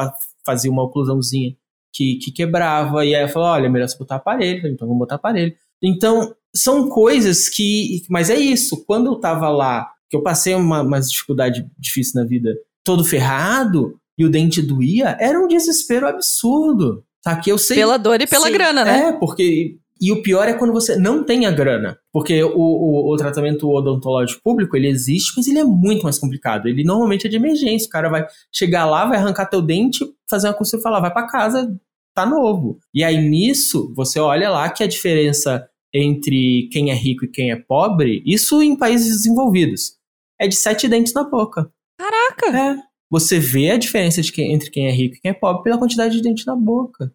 fazia uma oclusãozinha que, que quebrava. E aí ela falou: olha, melhor você botar aparelho. Então vamos botar aparelho. Então, são coisas que. Mas é isso. Quando eu tava lá, que eu passei uma, uma dificuldade difícil na vida, todo ferrado, e o dente doía, era um desespero absurdo. Tá? Que eu sei. Pela dor e pela sei, grana, né? É, porque e o pior é quando você não tem a grana. Porque o, o, o, tratamento odontológico público, ele existe, mas ele é muito mais complicado. Ele normalmente é de emergência. O cara vai chegar lá, vai arrancar teu dente, fazer uma consulta e falar, vai para casa, tá novo. E aí nisso, você olha lá que a diferença entre quem é rico e quem é pobre, isso em países desenvolvidos, é de sete dentes na boca. Caraca! É. Você vê a diferença quem, entre quem é rico e quem é pobre pela quantidade de dente na boca.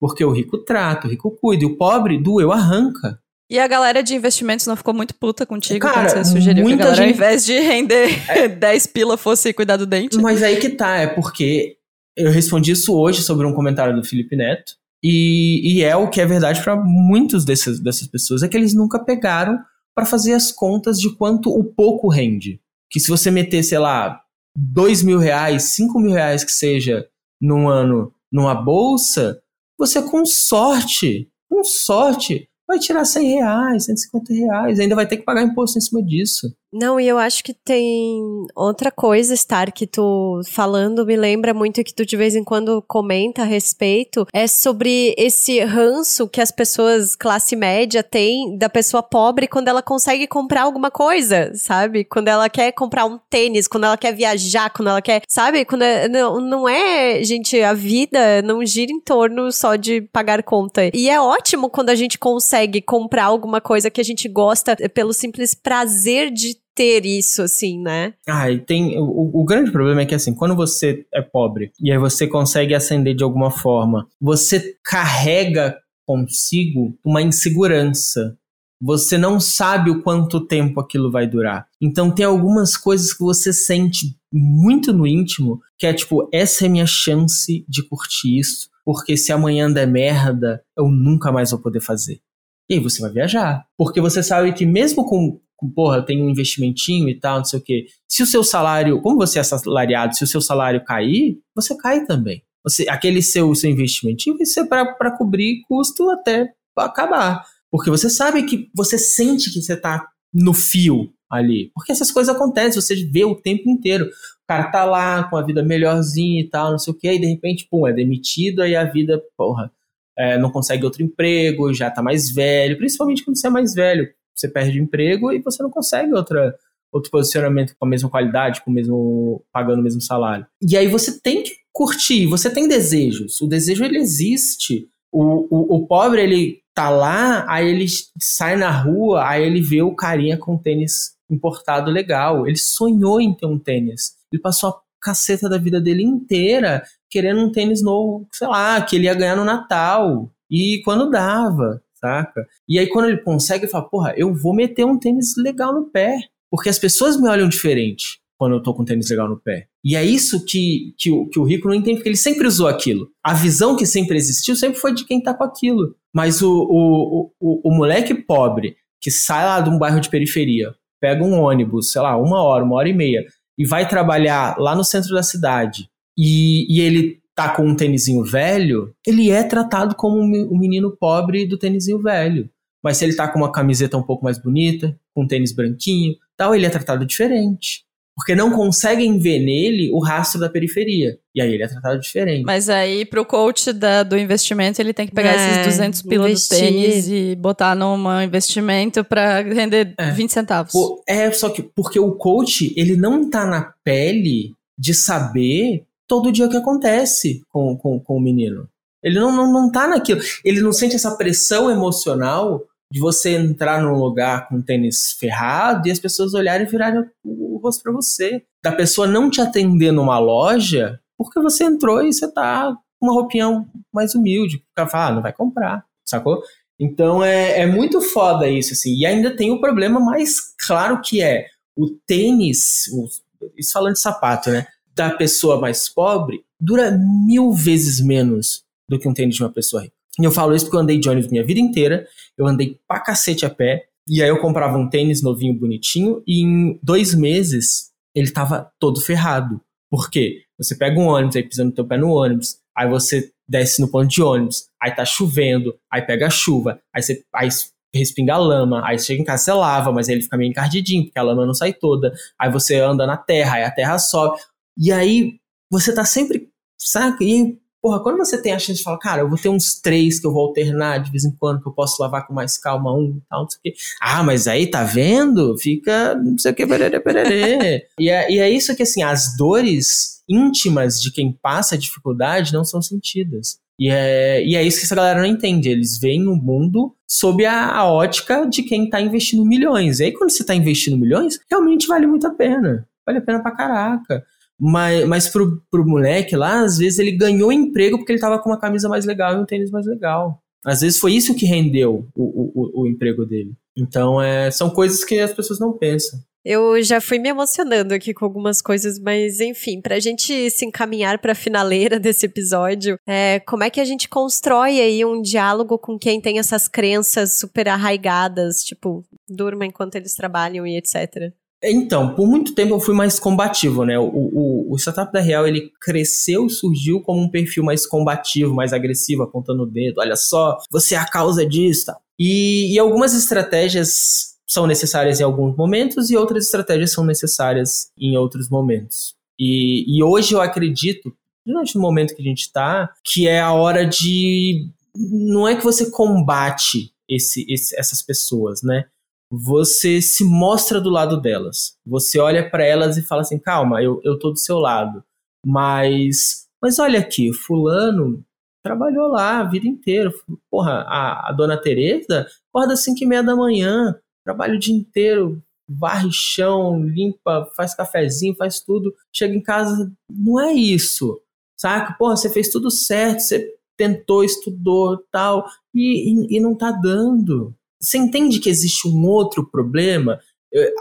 Porque o rico trata, o rico cuida, e o pobre doeu, arranca. E a galera de investimentos não ficou muito puta contigo Cara, quando você sugeriu que a galera, gente... ao invés de render é... 10 pila, fosse cuidar do dente? Mas aí que tá, é porque eu respondi isso hoje sobre um comentário do Felipe Neto, e, e é o que é verdade para muitos desses, dessas pessoas, é que eles nunca pegaram para fazer as contas de quanto o pouco rende. Que se você meter, sei lá, 2 mil reais, 5 mil reais que seja, num ano numa bolsa, você com sorte, com sorte, vai tirar 100 reais, 150 reais, ainda vai ter que pagar imposto em cima disso. Não, e eu acho que tem outra coisa, Star, que tu falando me lembra muito que tu de vez em quando comenta a respeito, é sobre esse ranço que as pessoas classe média têm da pessoa pobre quando ela consegue comprar alguma coisa, sabe? Quando ela quer comprar um tênis, quando ela quer viajar, quando ela quer, sabe? Quando é, não, não é, gente, a vida não gira em torno só de pagar conta. E é ótimo quando a gente consegue comprar alguma coisa que a gente gosta pelo simples prazer de ter isso, assim, né? Ah, e tem. O, o, grande problema é que, assim, quando você é pobre e aí você consegue ascender de alguma forma, você carrega consigo uma insegurança. Você não sabe o quanto tempo aquilo vai durar. Então, tem algumas coisas que você sente muito no íntimo, que é tipo, essa é minha chance de curtir isso, porque se amanhã der merda, eu nunca mais vou poder fazer. E aí você vai viajar. Porque você sabe que mesmo com porra, tem um investimentinho e tal, não sei o quê. Se o seu salário, como você é assalariado, se o seu salário cair, você cai também. Você, aquele seu, seu investimentinho vai ser para cobrir custo até acabar. Porque você sabe que você sente que você tá no fio ali. Porque essas coisas acontecem, você vê o tempo inteiro. O cara tá lá com a vida melhorzinha e tal, não sei o quê, e de repente, pum, é demitido, aí a vida, porra, é, não consegue outro emprego, já tá mais velho, principalmente quando você é mais velho você perde emprego e você não consegue outra, outro posicionamento com a mesma qualidade, com o mesmo pagando o mesmo salário. E aí você tem que curtir, você tem desejos. O desejo ele existe. O, o, o pobre ele tá lá, aí ele sai na rua, aí ele vê o carinha com tênis importado legal. Ele sonhou em ter um tênis. Ele passou a caceta da vida dele inteira querendo um tênis novo, sei lá, que ele ia ganhar no Natal. E quando dava E aí quando ele consegue, ele fala, porra, eu vou meter um tênis legal no pé, porque as pessoas me olham diferente. quando eu tô com um tênis legal no pé. E é isso que, que, o, que o rico não entende, porque ele sempre usou aquilo. A visão que sempre existiu sempre foi de quem tá com aquilo. Mas o, o, o, o moleque pobre que sai lá de um bairro de periferia, pega um ônibus, sei lá, uma hora, uma hora e meia, e vai trabalhar lá no centro da cidade, e, e ele tá com um tênisinho velho, ele é tratado como o um menino pobre do tênisinho velho. Mas se ele tá com uma camiseta um pouco mais bonita, com um tênis branquinho, tal, ele é tratado diferente. Porque não conseguem ver nele o rastro da periferia. E aí ele é tratado diferente. Mas aí, pro coach da, do investimento, ele tem que pegar é, esses 200 pila do tênis e botar num investimento para render é. 20 centavos. É, só que porque o coach, ele não tá na pele de saber todo dia que acontece com, com, com o menino. Ele não, não, não tá naquilo. Ele não sente essa pressão emocional de você entrar num lugar com tênis ferrado e as pessoas olharem e virarem o rosto para você. Da pessoa não te atender numa loja porque você entrou e você tá com uma roupinha mais humilde. O cara fala, ah, não vai comprar, sacou? Então é, é muito foda isso, assim. E ainda tem o problema mais claro que é o tênis, o, isso falando de sapato, né? Da pessoa mais pobre dura mil vezes menos do que um tênis de uma pessoa rica. E eu falo isso porque eu andei de ônibus minha vida inteira, eu andei pra cacete a pé, e aí eu comprava um tênis novinho, bonitinho, e em dois meses ele tava todo ferrado. Por quê? Você pega um ônibus, aí pisa no teu pé no ônibus, aí você desce no ponto de ônibus, aí tá chovendo, aí pega a chuva, aí você aí respinga a lama, aí chega em casa você lava, mas aí ele fica meio encardidinho, porque a lama não sai toda, aí você anda na terra, aí a terra sobe, e aí você tá sempre, sabe? E Porra, quando você tem a chance de falar, cara, eu vou ter uns três que eu vou alternar de vez em quando, que eu posso lavar com mais calma um e tal, não sei o quê. Ah, mas aí tá vendo? Fica não sei o que, perere, perere. e, é, e é isso que, assim, as dores íntimas de quem passa dificuldade não são sentidas. E é, e é isso que essa galera não entende. Eles veem o mundo sob a, a ótica de quem tá investindo milhões. E aí, quando você tá investindo milhões, realmente vale muito a pena. Vale a pena pra caraca. Mas, mas pro, pro moleque lá, às vezes ele ganhou emprego porque ele tava com uma camisa mais legal e um tênis mais legal. Às vezes foi isso que rendeu o, o, o emprego dele. Então, é, são coisas que as pessoas não pensam. Eu já fui me emocionando aqui com algumas coisas, mas enfim, pra gente se encaminhar pra finaleira desse episódio, é, como é que a gente constrói aí um diálogo com quem tem essas crenças super arraigadas, tipo, durma enquanto eles trabalham e etc? Então, por muito tempo eu fui mais combativo, né? O, o, o Startup da Real, ele cresceu e surgiu como um perfil mais combativo, mais agressivo, apontando o dedo. Olha só, você é a causa disso, tá? E, e algumas estratégias são necessárias em alguns momentos e outras estratégias são necessárias em outros momentos. E, e hoje eu acredito, durante o momento que a gente está, que é a hora de... Não é que você combate esse, esse, essas pessoas, né? Você se mostra do lado delas. Você olha para elas e fala assim: calma, eu, eu tô do seu lado. Mas, mas olha aqui, Fulano trabalhou lá a vida inteira. Porra, a, a dona Tereza acorda às 5 e meia da manhã, trabalha o dia inteiro, varre chão, limpa, faz cafezinho, faz tudo. Chega em casa, não é isso. Saca? Porra, você fez tudo certo, você tentou, estudou tal, e, e, e não tá dando. Você entende que existe um outro problema?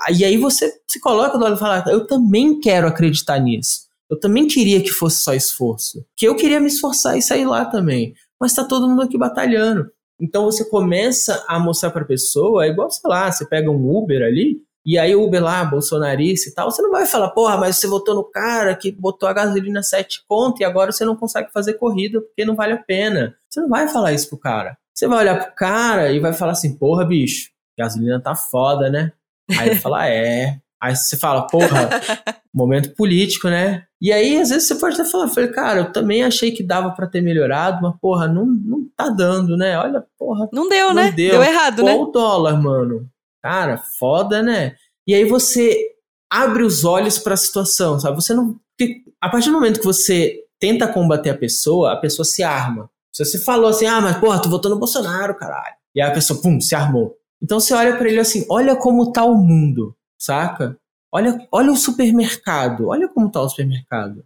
E aí você se coloca do lado e fala: eu também quero acreditar nisso. Eu também queria que fosse só esforço. Que eu queria me esforçar e sair lá também. Mas tá todo mundo aqui batalhando. Então você começa a mostrar pra pessoa, é igual, sei lá, você pega um Uber ali, e aí o Uber lá, bolsonarista e tal, você não vai falar, porra, mas você votou no cara que botou a gasolina 7 conto e agora você não consegue fazer corrida porque não vale a pena. Você não vai falar isso pro cara. Você vai olhar pro cara e vai falar assim, porra, bicho, gasolina tá foda, né? Aí ele fala, é. Aí você fala, porra, momento político, né? E aí, às vezes, você pode até falar, falei, cara, eu também achei que dava para ter melhorado, mas, porra, não, não tá dando, né? Olha, porra. Não deu, não né? Deu, deu errado, Qual né? o dólar, mano? Cara, foda, né? E aí você abre os olhos para a situação, sabe? Você não. A partir do momento que você tenta combater a pessoa, a pessoa se arma. Se você falou assim, ah, mas porra, tu votou no Bolsonaro, caralho. E aí a pessoa, pum, se armou. Então você olha para ele assim, olha como tá o mundo, saca? Olha, olha o supermercado, olha como tá o supermercado.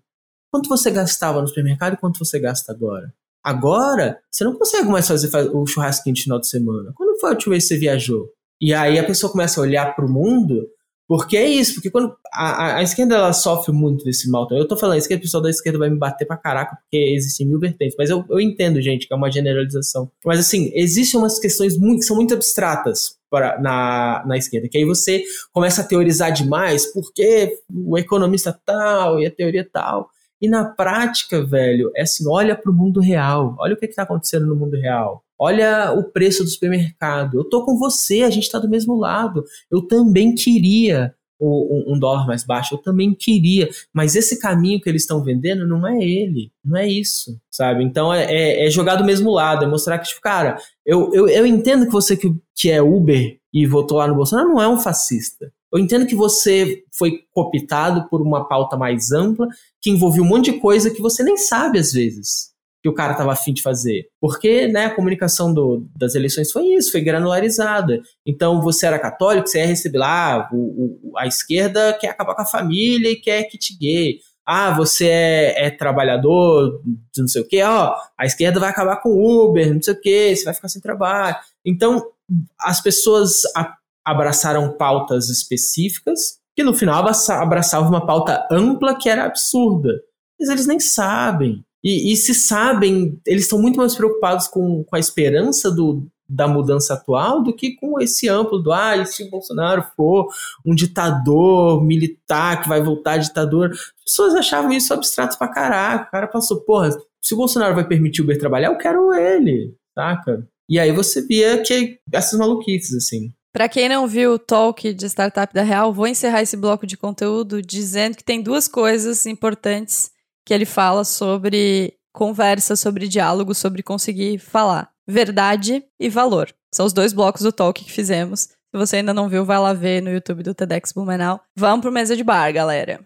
Quanto você gastava no supermercado e quanto você gasta agora? Agora, você não consegue mais fazer o churrasquinho de final de semana. Quando foi a última vez que você viajou? E aí a pessoa começa a olhar para o mundo Porque é isso, porque quando a, a, esquerda ela sofre muito desse mal. Eu tô falando, esquerda, o pessoal da esquerda vai me bater pra caraca, porque existem mil vertentes. Mas eu, eu entendo, gente, que é uma generalização. Mas assim, existem umas questões muito, que são muito abstratas para, na, na esquerda. Que aí você começa a teorizar demais, porque o economista tal e a teoria tal. E na prática, velho, é assim, olha para o mundo real. Olha o que está acontecendo no mundo real. Olha o preço do supermercado. Eu tô com você, a gente está do mesmo lado. Eu também queria um, um, dólar mais baixo, eu também queria. Mas esse caminho que eles estão vendendo não é ele, não é isso, sabe? Então é, é, é, jogar do mesmo lado, é mostrar que, tipo, cara, eu, eu, eu entendo que você que, que é Uber e votou lá no Bolsonaro não é um fascista. Eu entendo que você foi cooptado por uma pauta mais ampla, que envolveu um monte de coisa que você nem sabe às vezes que o cara estava afim de fazer. Porque né, a comunicação do, das eleições foi isso, foi granularizada. Então você era católico, você ia receber lá, o, o, a esquerda quer acabar com a família e quer kit gay. Ah, você é, é trabalhador, não sei o quê, ó, a esquerda vai acabar com o Uber, não sei o quê, você vai ficar sem trabalho. Então, as pessoas a, abraçaram pautas específicas, que no final abraçavam uma pauta ampla que era absurda. Mas eles nem sabem. E, e se sabem, eles estão muito mais preocupados com, com a esperança do, da mudança atual do que com esse amplo do ah, e se Bolsonaro for um ditador militar que vai voltar à ditadura. As pessoas achavam isso abstrato pra caraca. O cara passou, porra, se o Bolsonaro vai permitir o Uber trabalhar, eu quero ele, saca? E aí você via que essas maluquices, assim. Para quem não viu o talk de startup da Real, vou encerrar esse bloco de conteúdo dizendo que tem duas coisas importantes que ele fala sobre conversa, sobre diálogo, sobre conseguir falar. Verdade e valor. São os dois blocos do talk que fizemos. Se você ainda não viu, vai lá ver no YouTube do TEDx Blumenau. Vamos pro mesa de bar, galera.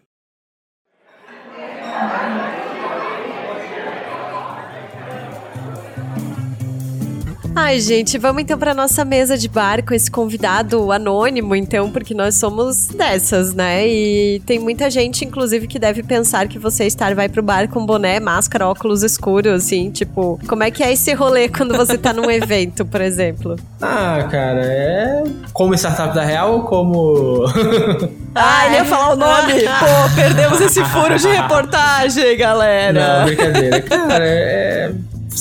Ai, gente, vamos então para nossa mesa de bar com esse convidado anônimo, então, porque nós somos dessas, né? E tem muita gente, inclusive, que deve pensar que você estar vai pro bar com boné, máscara, óculos escuros, assim, tipo, como é que é esse rolê quando você tá num evento, por exemplo? Ah, cara, é como startup da real ou como Ah, ele ia falar o nome. Pô, perdemos esse furo de reportagem, galera. Não, brincadeira. Cara, é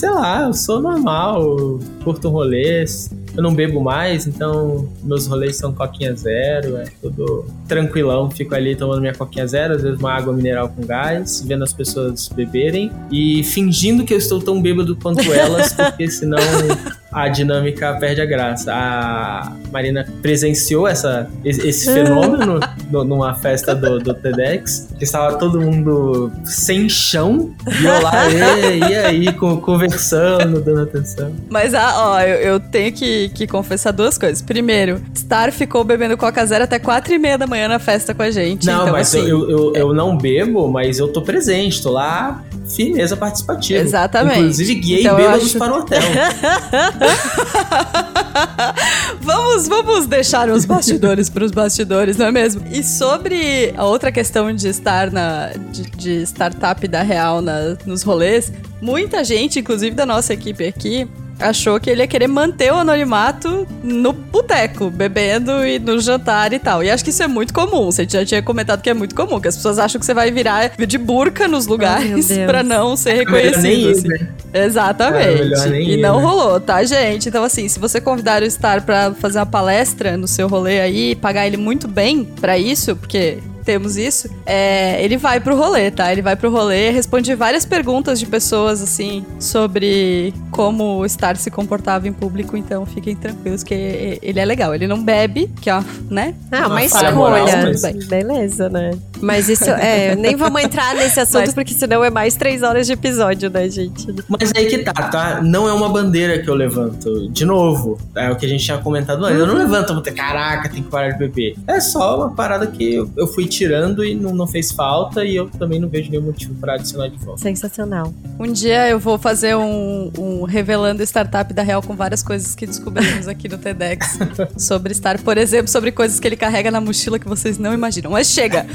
sei lá, eu sou normal, curto rolês. Eu não bebo mais, então meus rolês são coquinha zero, é tudo tranquilão. Fico ali tomando minha coquinha zero, às vezes uma água mineral com gás, vendo as pessoas beberem e fingindo que eu estou tão bêbado quanto elas, porque senão a dinâmica perde a graça. A Marina presenciou essa, esse fenômeno no, numa festa do, do TEDx, que estava todo mundo sem chão, e eu lá, e, e aí, conversando, dando atenção. Mas, ah, ó, eu, eu tenho que, que confessar duas coisas. Primeiro, Star ficou bebendo Coca Zero até quatro e meia da manhã na festa com a gente. Não, então, mas assim, eu, eu, eu não bebo, mas eu tô presente, tô lá firmeza participativa. Exatamente. Inclusive guiei então, bêbados acho... para o hotel. vamos, vamos deixar os bastidores para os bastidores, não é mesmo? E sobre a outra questão de estar na de, de startup da Real na, nos rolês, muita gente, inclusive da nossa equipe aqui, achou que ele ia querer manter o anonimato no boteco, bebendo e no jantar e tal. E acho que isso é muito comum. Você já tinha comentado que é muito comum, que as pessoas acham que você vai virar de burca nos lugares oh, para não ser reconhecido. Nem assim. ir, né? Exatamente. É, e ir, não né? rolou, tá, gente? Então, assim, se você convidar o Star para fazer uma palestra no seu rolê aí, pagar ele muito bem para isso, porque temos isso, é, ele vai pro rolê, tá? Ele vai pro rolê, responde várias perguntas de pessoas, assim, sobre como estar se comportava em público, então fiquem tranquilos que ele é legal. Ele não bebe, que é, né? Ah, uma escolha. Moral, mas... Beleza, né? Mas isso, é, nem vamos entrar nesse assunto, mas... porque senão é mais três horas de episódio, né, gente? Mas aí que tá, tá? Não é uma bandeira que eu levanto. De novo, é o que a gente tinha comentado antes. Uhum. Eu não uhum. levanto, caraca, tem que parar de beber. É só uma parada que eu fui tirando e não, não fez falta e eu também não vejo nenhum motivo para adicionar de volta. Sensacional. Um dia eu vou fazer um, um revelando startup da Real com várias coisas que descobrimos aqui no TEDx sobre estar, por exemplo, sobre coisas que ele carrega na mochila que vocês não imaginam. Mas chega!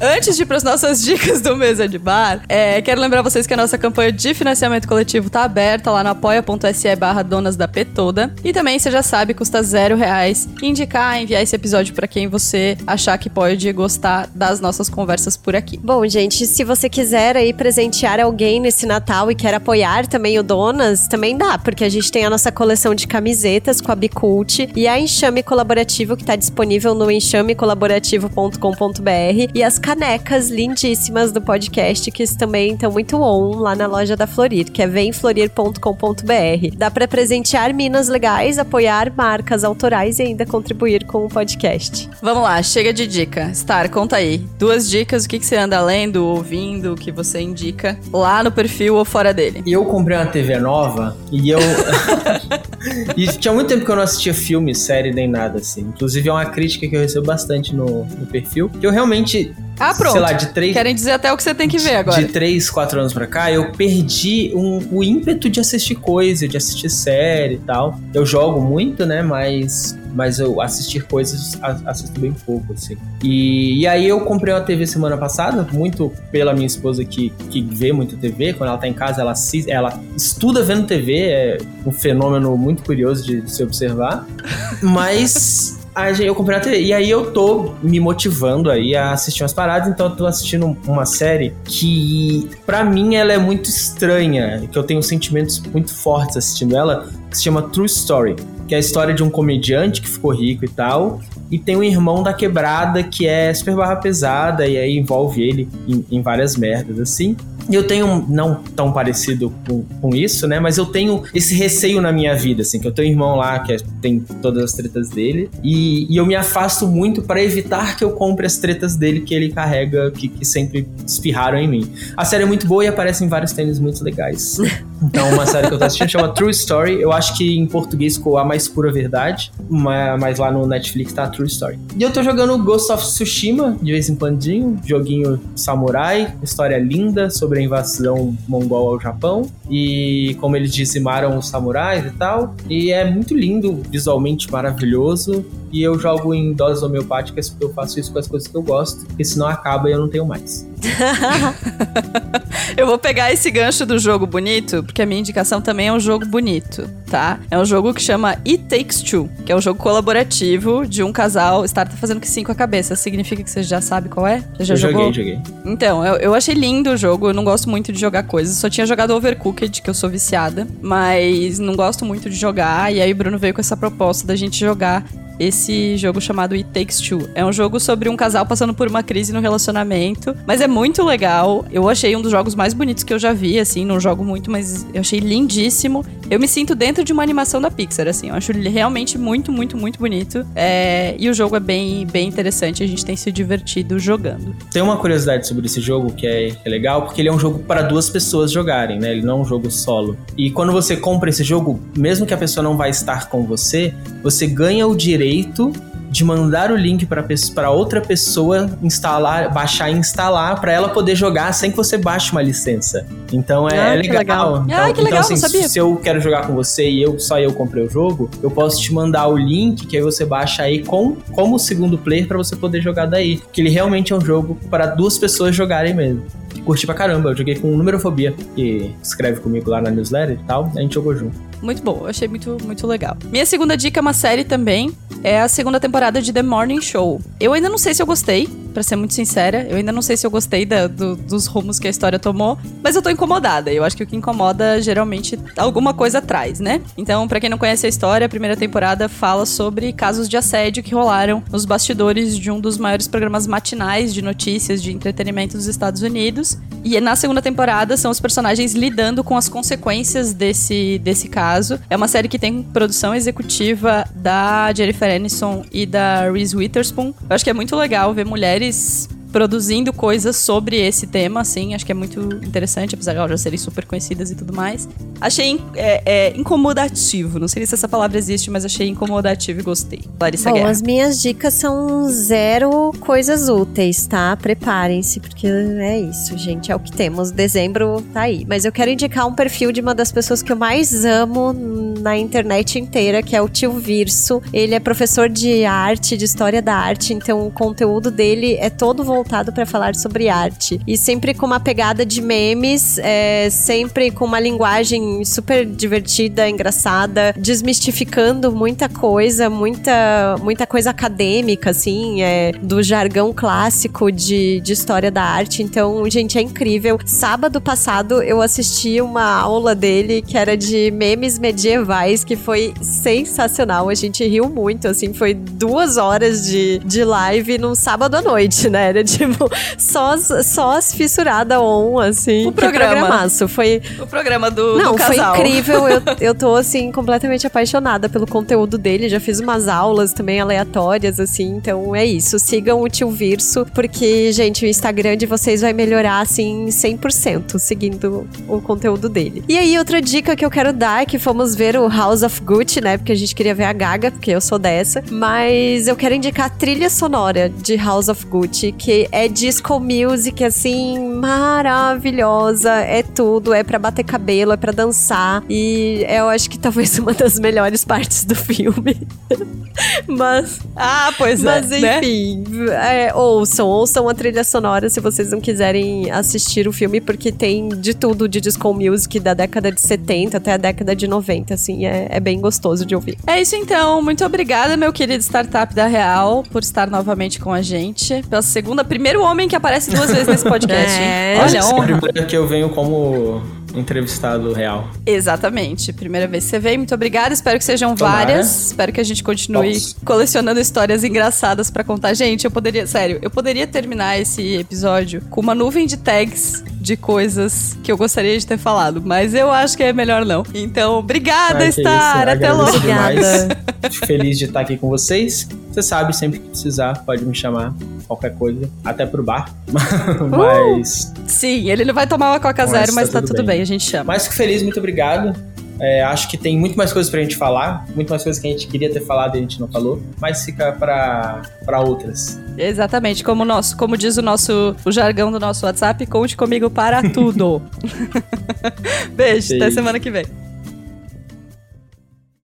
Antes de ir para as nossas dicas do Mesa de Bar, é, quero lembrar vocês que a nossa campanha de financiamento coletivo tá aberta lá no apoia.se barra donas da P toda. E também, você já sabe, custa zero reais indicar, enviar esse episódio para quem você achar que pode gostar das nossas conversas por aqui. Bom, gente, se você quiser aí presentear alguém nesse Natal e quer apoiar também o Donas, também dá, porque a gente tem a nossa coleção de camisetas com a Bicult e a Enxame Colaborativo que tá disponível no enxamecolaborativo.com.br e as canecas lindíssimas do podcast que também estão muito on lá na loja da Florir, que é vemflorir.com.br. Dá para presentear minas legais, apoiar marcas autorais e ainda contribuir com o podcast. Vamos lá, chega de dica. Star, conta aí. Duas dicas, o que, que você anda lendo, ouvindo, o que você indica lá no perfil ou fora dele. Eu comprei uma TV nova e eu. e tinha muito tempo que eu não assistia filme, série, nem nada assim. Inclusive é uma crítica que eu recebo bastante no, no perfil. Que eu realmente ah, pronto. Sei lá, de três. Querem dizer até o que você tem que ver agora. De três, quatro anos pra cá, eu perdi um, o ímpeto de assistir coisa, de assistir série e tal. Eu jogo muito, né? Mas mas eu assistir coisas assisto bem pouco, assim. E, e aí eu comprei uma TV semana passada, muito pela minha esposa que, que vê muito TV, quando ela tá em casa, ela, assiste, ela estuda vendo TV, é um fenômeno muito curioso de, de se observar. Mas eu comprei a TV. E aí eu tô me motivando aí a assistir umas paradas, então eu tô assistindo uma série que, para mim, ela é muito estranha, que eu tenho sentimentos muito fortes assistindo ela, que se chama True Story, que é a história de um comediante que ficou rico e tal, e tem um irmão da quebrada que é super barra pesada, e aí envolve ele em, em várias merdas, assim. Eu tenho, não tão parecido com, com, isso, né? Mas eu tenho esse receio na minha vida, assim, que eu tenho um irmão lá que é, tem todas as tretas dele. E, e eu me afasto muito para evitar que eu compre as tretas dele que ele carrega, que, que sempre espirraram em mim. A série é muito boa e aparecem vários tênis muito legais. Então, uma série que eu tô assistindo chama True Story. Eu acho que em português ficou A Mais Pura Verdade, mas lá no Netflix tá True Story. E eu tô jogando Ghost of Tsushima de vez em quando, joguinho samurai, história linda sobre a invasão mongol ao Japão e como eles dizimaram os samurais e tal. E é muito lindo, visualmente maravilhoso. E eu jogo em doses homeopáticas porque eu faço isso com as coisas que eu gosto, porque senão acaba e eu não tenho mais. eu vou pegar esse gancho do jogo bonito, porque a minha indicação também é um jogo bonito, tá? É um jogo que chama It Takes Two, que é um jogo colaborativo de um casal. Star tá fazendo que sim com a cabeça. Significa que você já sabe qual é? Você já eu jogou? Joguei, joguei. Então, eu, eu achei lindo o jogo. Eu não gosto muito de jogar coisas. Só tinha jogado Overcooked, que eu sou viciada. Mas não gosto muito de jogar. E aí o Bruno veio com essa proposta da gente jogar esse jogo chamado It Takes Two. É um jogo sobre um casal passando por uma crise no relacionamento, mas é muito legal. Eu achei um dos jogos mais bonitos que eu já vi, assim, não jogo muito, mas eu achei lindíssimo. Eu me sinto dentro de uma animação da Pixar, assim, eu acho ele realmente muito, muito, muito bonito. É... E o jogo é bem, bem interessante, a gente tem se divertido jogando. Tem uma curiosidade sobre esse jogo que é, é legal, porque ele é um jogo para duas pessoas jogarem, né? Ele não é um jogo solo. E quando você compra esse jogo, mesmo que a pessoa não vai estar com você, você ganha o direito de mandar o link para outra pessoa instalar, baixar e instalar para ela poder jogar sem que você baixe uma licença. Então é, ah, é legal. legal. Então, ah, que então, legal, assim, sabia. se eu quero jogar com você e eu só eu comprei o jogo, eu posso te mandar o link que aí você baixa aí com como segundo player para você poder jogar daí. Que ele realmente é um jogo para duas pessoas jogarem mesmo. Curti pra caramba, eu joguei com o Numerofobia, que escreve comigo lá na newsletter e tal, a gente jogou junto. Muito bom, achei muito, muito legal. Minha segunda dica é uma série também, é a segunda temporada de The Morning Show. Eu ainda não sei se eu gostei, para ser muito sincera. Eu ainda não sei se eu gostei da, do, dos rumos que a história tomou, mas eu tô incomodada. Eu acho que o que incomoda geralmente alguma coisa atrás, né? Então, para quem não conhece a história, a primeira temporada fala sobre casos de assédio que rolaram nos bastidores de um dos maiores programas matinais de notícias de entretenimento dos Estados Unidos. E na segunda temporada são os personagens lidando com as consequências desse, desse caso. É uma série que tem produção executiva da Jennifer Aniston e da Reese Witherspoon. Eu acho que é muito legal ver mulheres mulheres produzindo coisas sobre esse tema, assim, acho que é muito interessante, apesar de elas já serem super conhecidas e tudo mais. Achei é, é, incomodativo, não sei se essa palavra existe, mas achei incomodativo e gostei. Larissa Bom, Guerra. as minhas dicas são zero coisas úteis, tá? Preparem-se, porque é isso, gente, é o que temos. Dezembro tá aí. Mas eu quero indicar um perfil de uma das pessoas que eu mais amo na internet inteira, que é o Tio Virso. Ele é professor de arte, de história da arte, então o conteúdo dele é todo voltado voltado para falar sobre arte. E sempre com uma pegada de memes, é, sempre com uma linguagem super divertida, engraçada, desmistificando muita coisa, muita, muita coisa acadêmica, assim, é, do jargão clássico de, de história da arte. Então, gente, é incrível. Sábado passado eu assisti uma aula dele que era de memes medievais, que foi sensacional. A gente riu muito, assim, foi duas horas de, de live num sábado à noite, né? Era tipo, só, só as fissuradas on, assim. O programa. programaço. Foi. O programa do, Não, do casal. foi incrível. Eu, eu tô, assim, completamente apaixonada pelo conteúdo dele. Já fiz umas aulas também aleatórias, assim. Então é isso. Sigam o tio Virso, porque, gente, o Instagram de vocês vai melhorar, assim, 100%, seguindo o conteúdo dele. E aí, outra dica que eu quero dar é que fomos ver o House of Gucci, né? Porque a gente queria ver a Gaga, porque eu sou dessa. Mas eu quero indicar a trilha sonora de House of Gucci, que é disco music, assim, maravilhosa. É tudo, é para bater cabelo, é para dançar. E eu acho que talvez uma das melhores partes do filme. mas. Ah, pois Mas é. né? enfim, é, ouçam, ouçam a trilha sonora se vocês não quiserem assistir o filme, porque tem de tudo de disco music da década de 70 até a década de 90, assim, é, é bem gostoso de ouvir. É isso então. Muito obrigada, meu querido startup da Real, por estar novamente com a gente. Pela segunda, primeiro homem que aparece duas vezes nesse podcast. É. Olha, Essa é a honra. primeira que eu venho como entrevistado real. Exatamente. Primeira vez que você veio. Muito obrigada. Espero que sejam Tomara. várias. Espero que a gente continue Vamos. colecionando histórias engraçadas pra contar. Gente, eu poderia, sério, eu poderia terminar esse episódio com uma nuvem de tags de coisas que eu gostaria de ter falado, mas eu acho que é melhor não. Então, obrigada, que Star. Até logo. Obrigada. Fico feliz de estar aqui com vocês. Você sabe, sempre que precisar, pode me chamar. Qualquer coisa, até pro bar. Mas, Sim, ele não vai tomar uma Coca Mas Zero, tá mas tá tudo tudo bem. bem, a gente chama. mas fico feliz, muito obrigado. É, acho que tem muito mais coisas pra gente falar, muito mais coisas que a gente queria ter falado e a gente não falou, mas fica pra, pra outras. Exatamente, como, nosso, como diz o nosso o jargão do nosso WhatsApp, conte comigo para tudo. Beijo, até Beijo. semana que vem.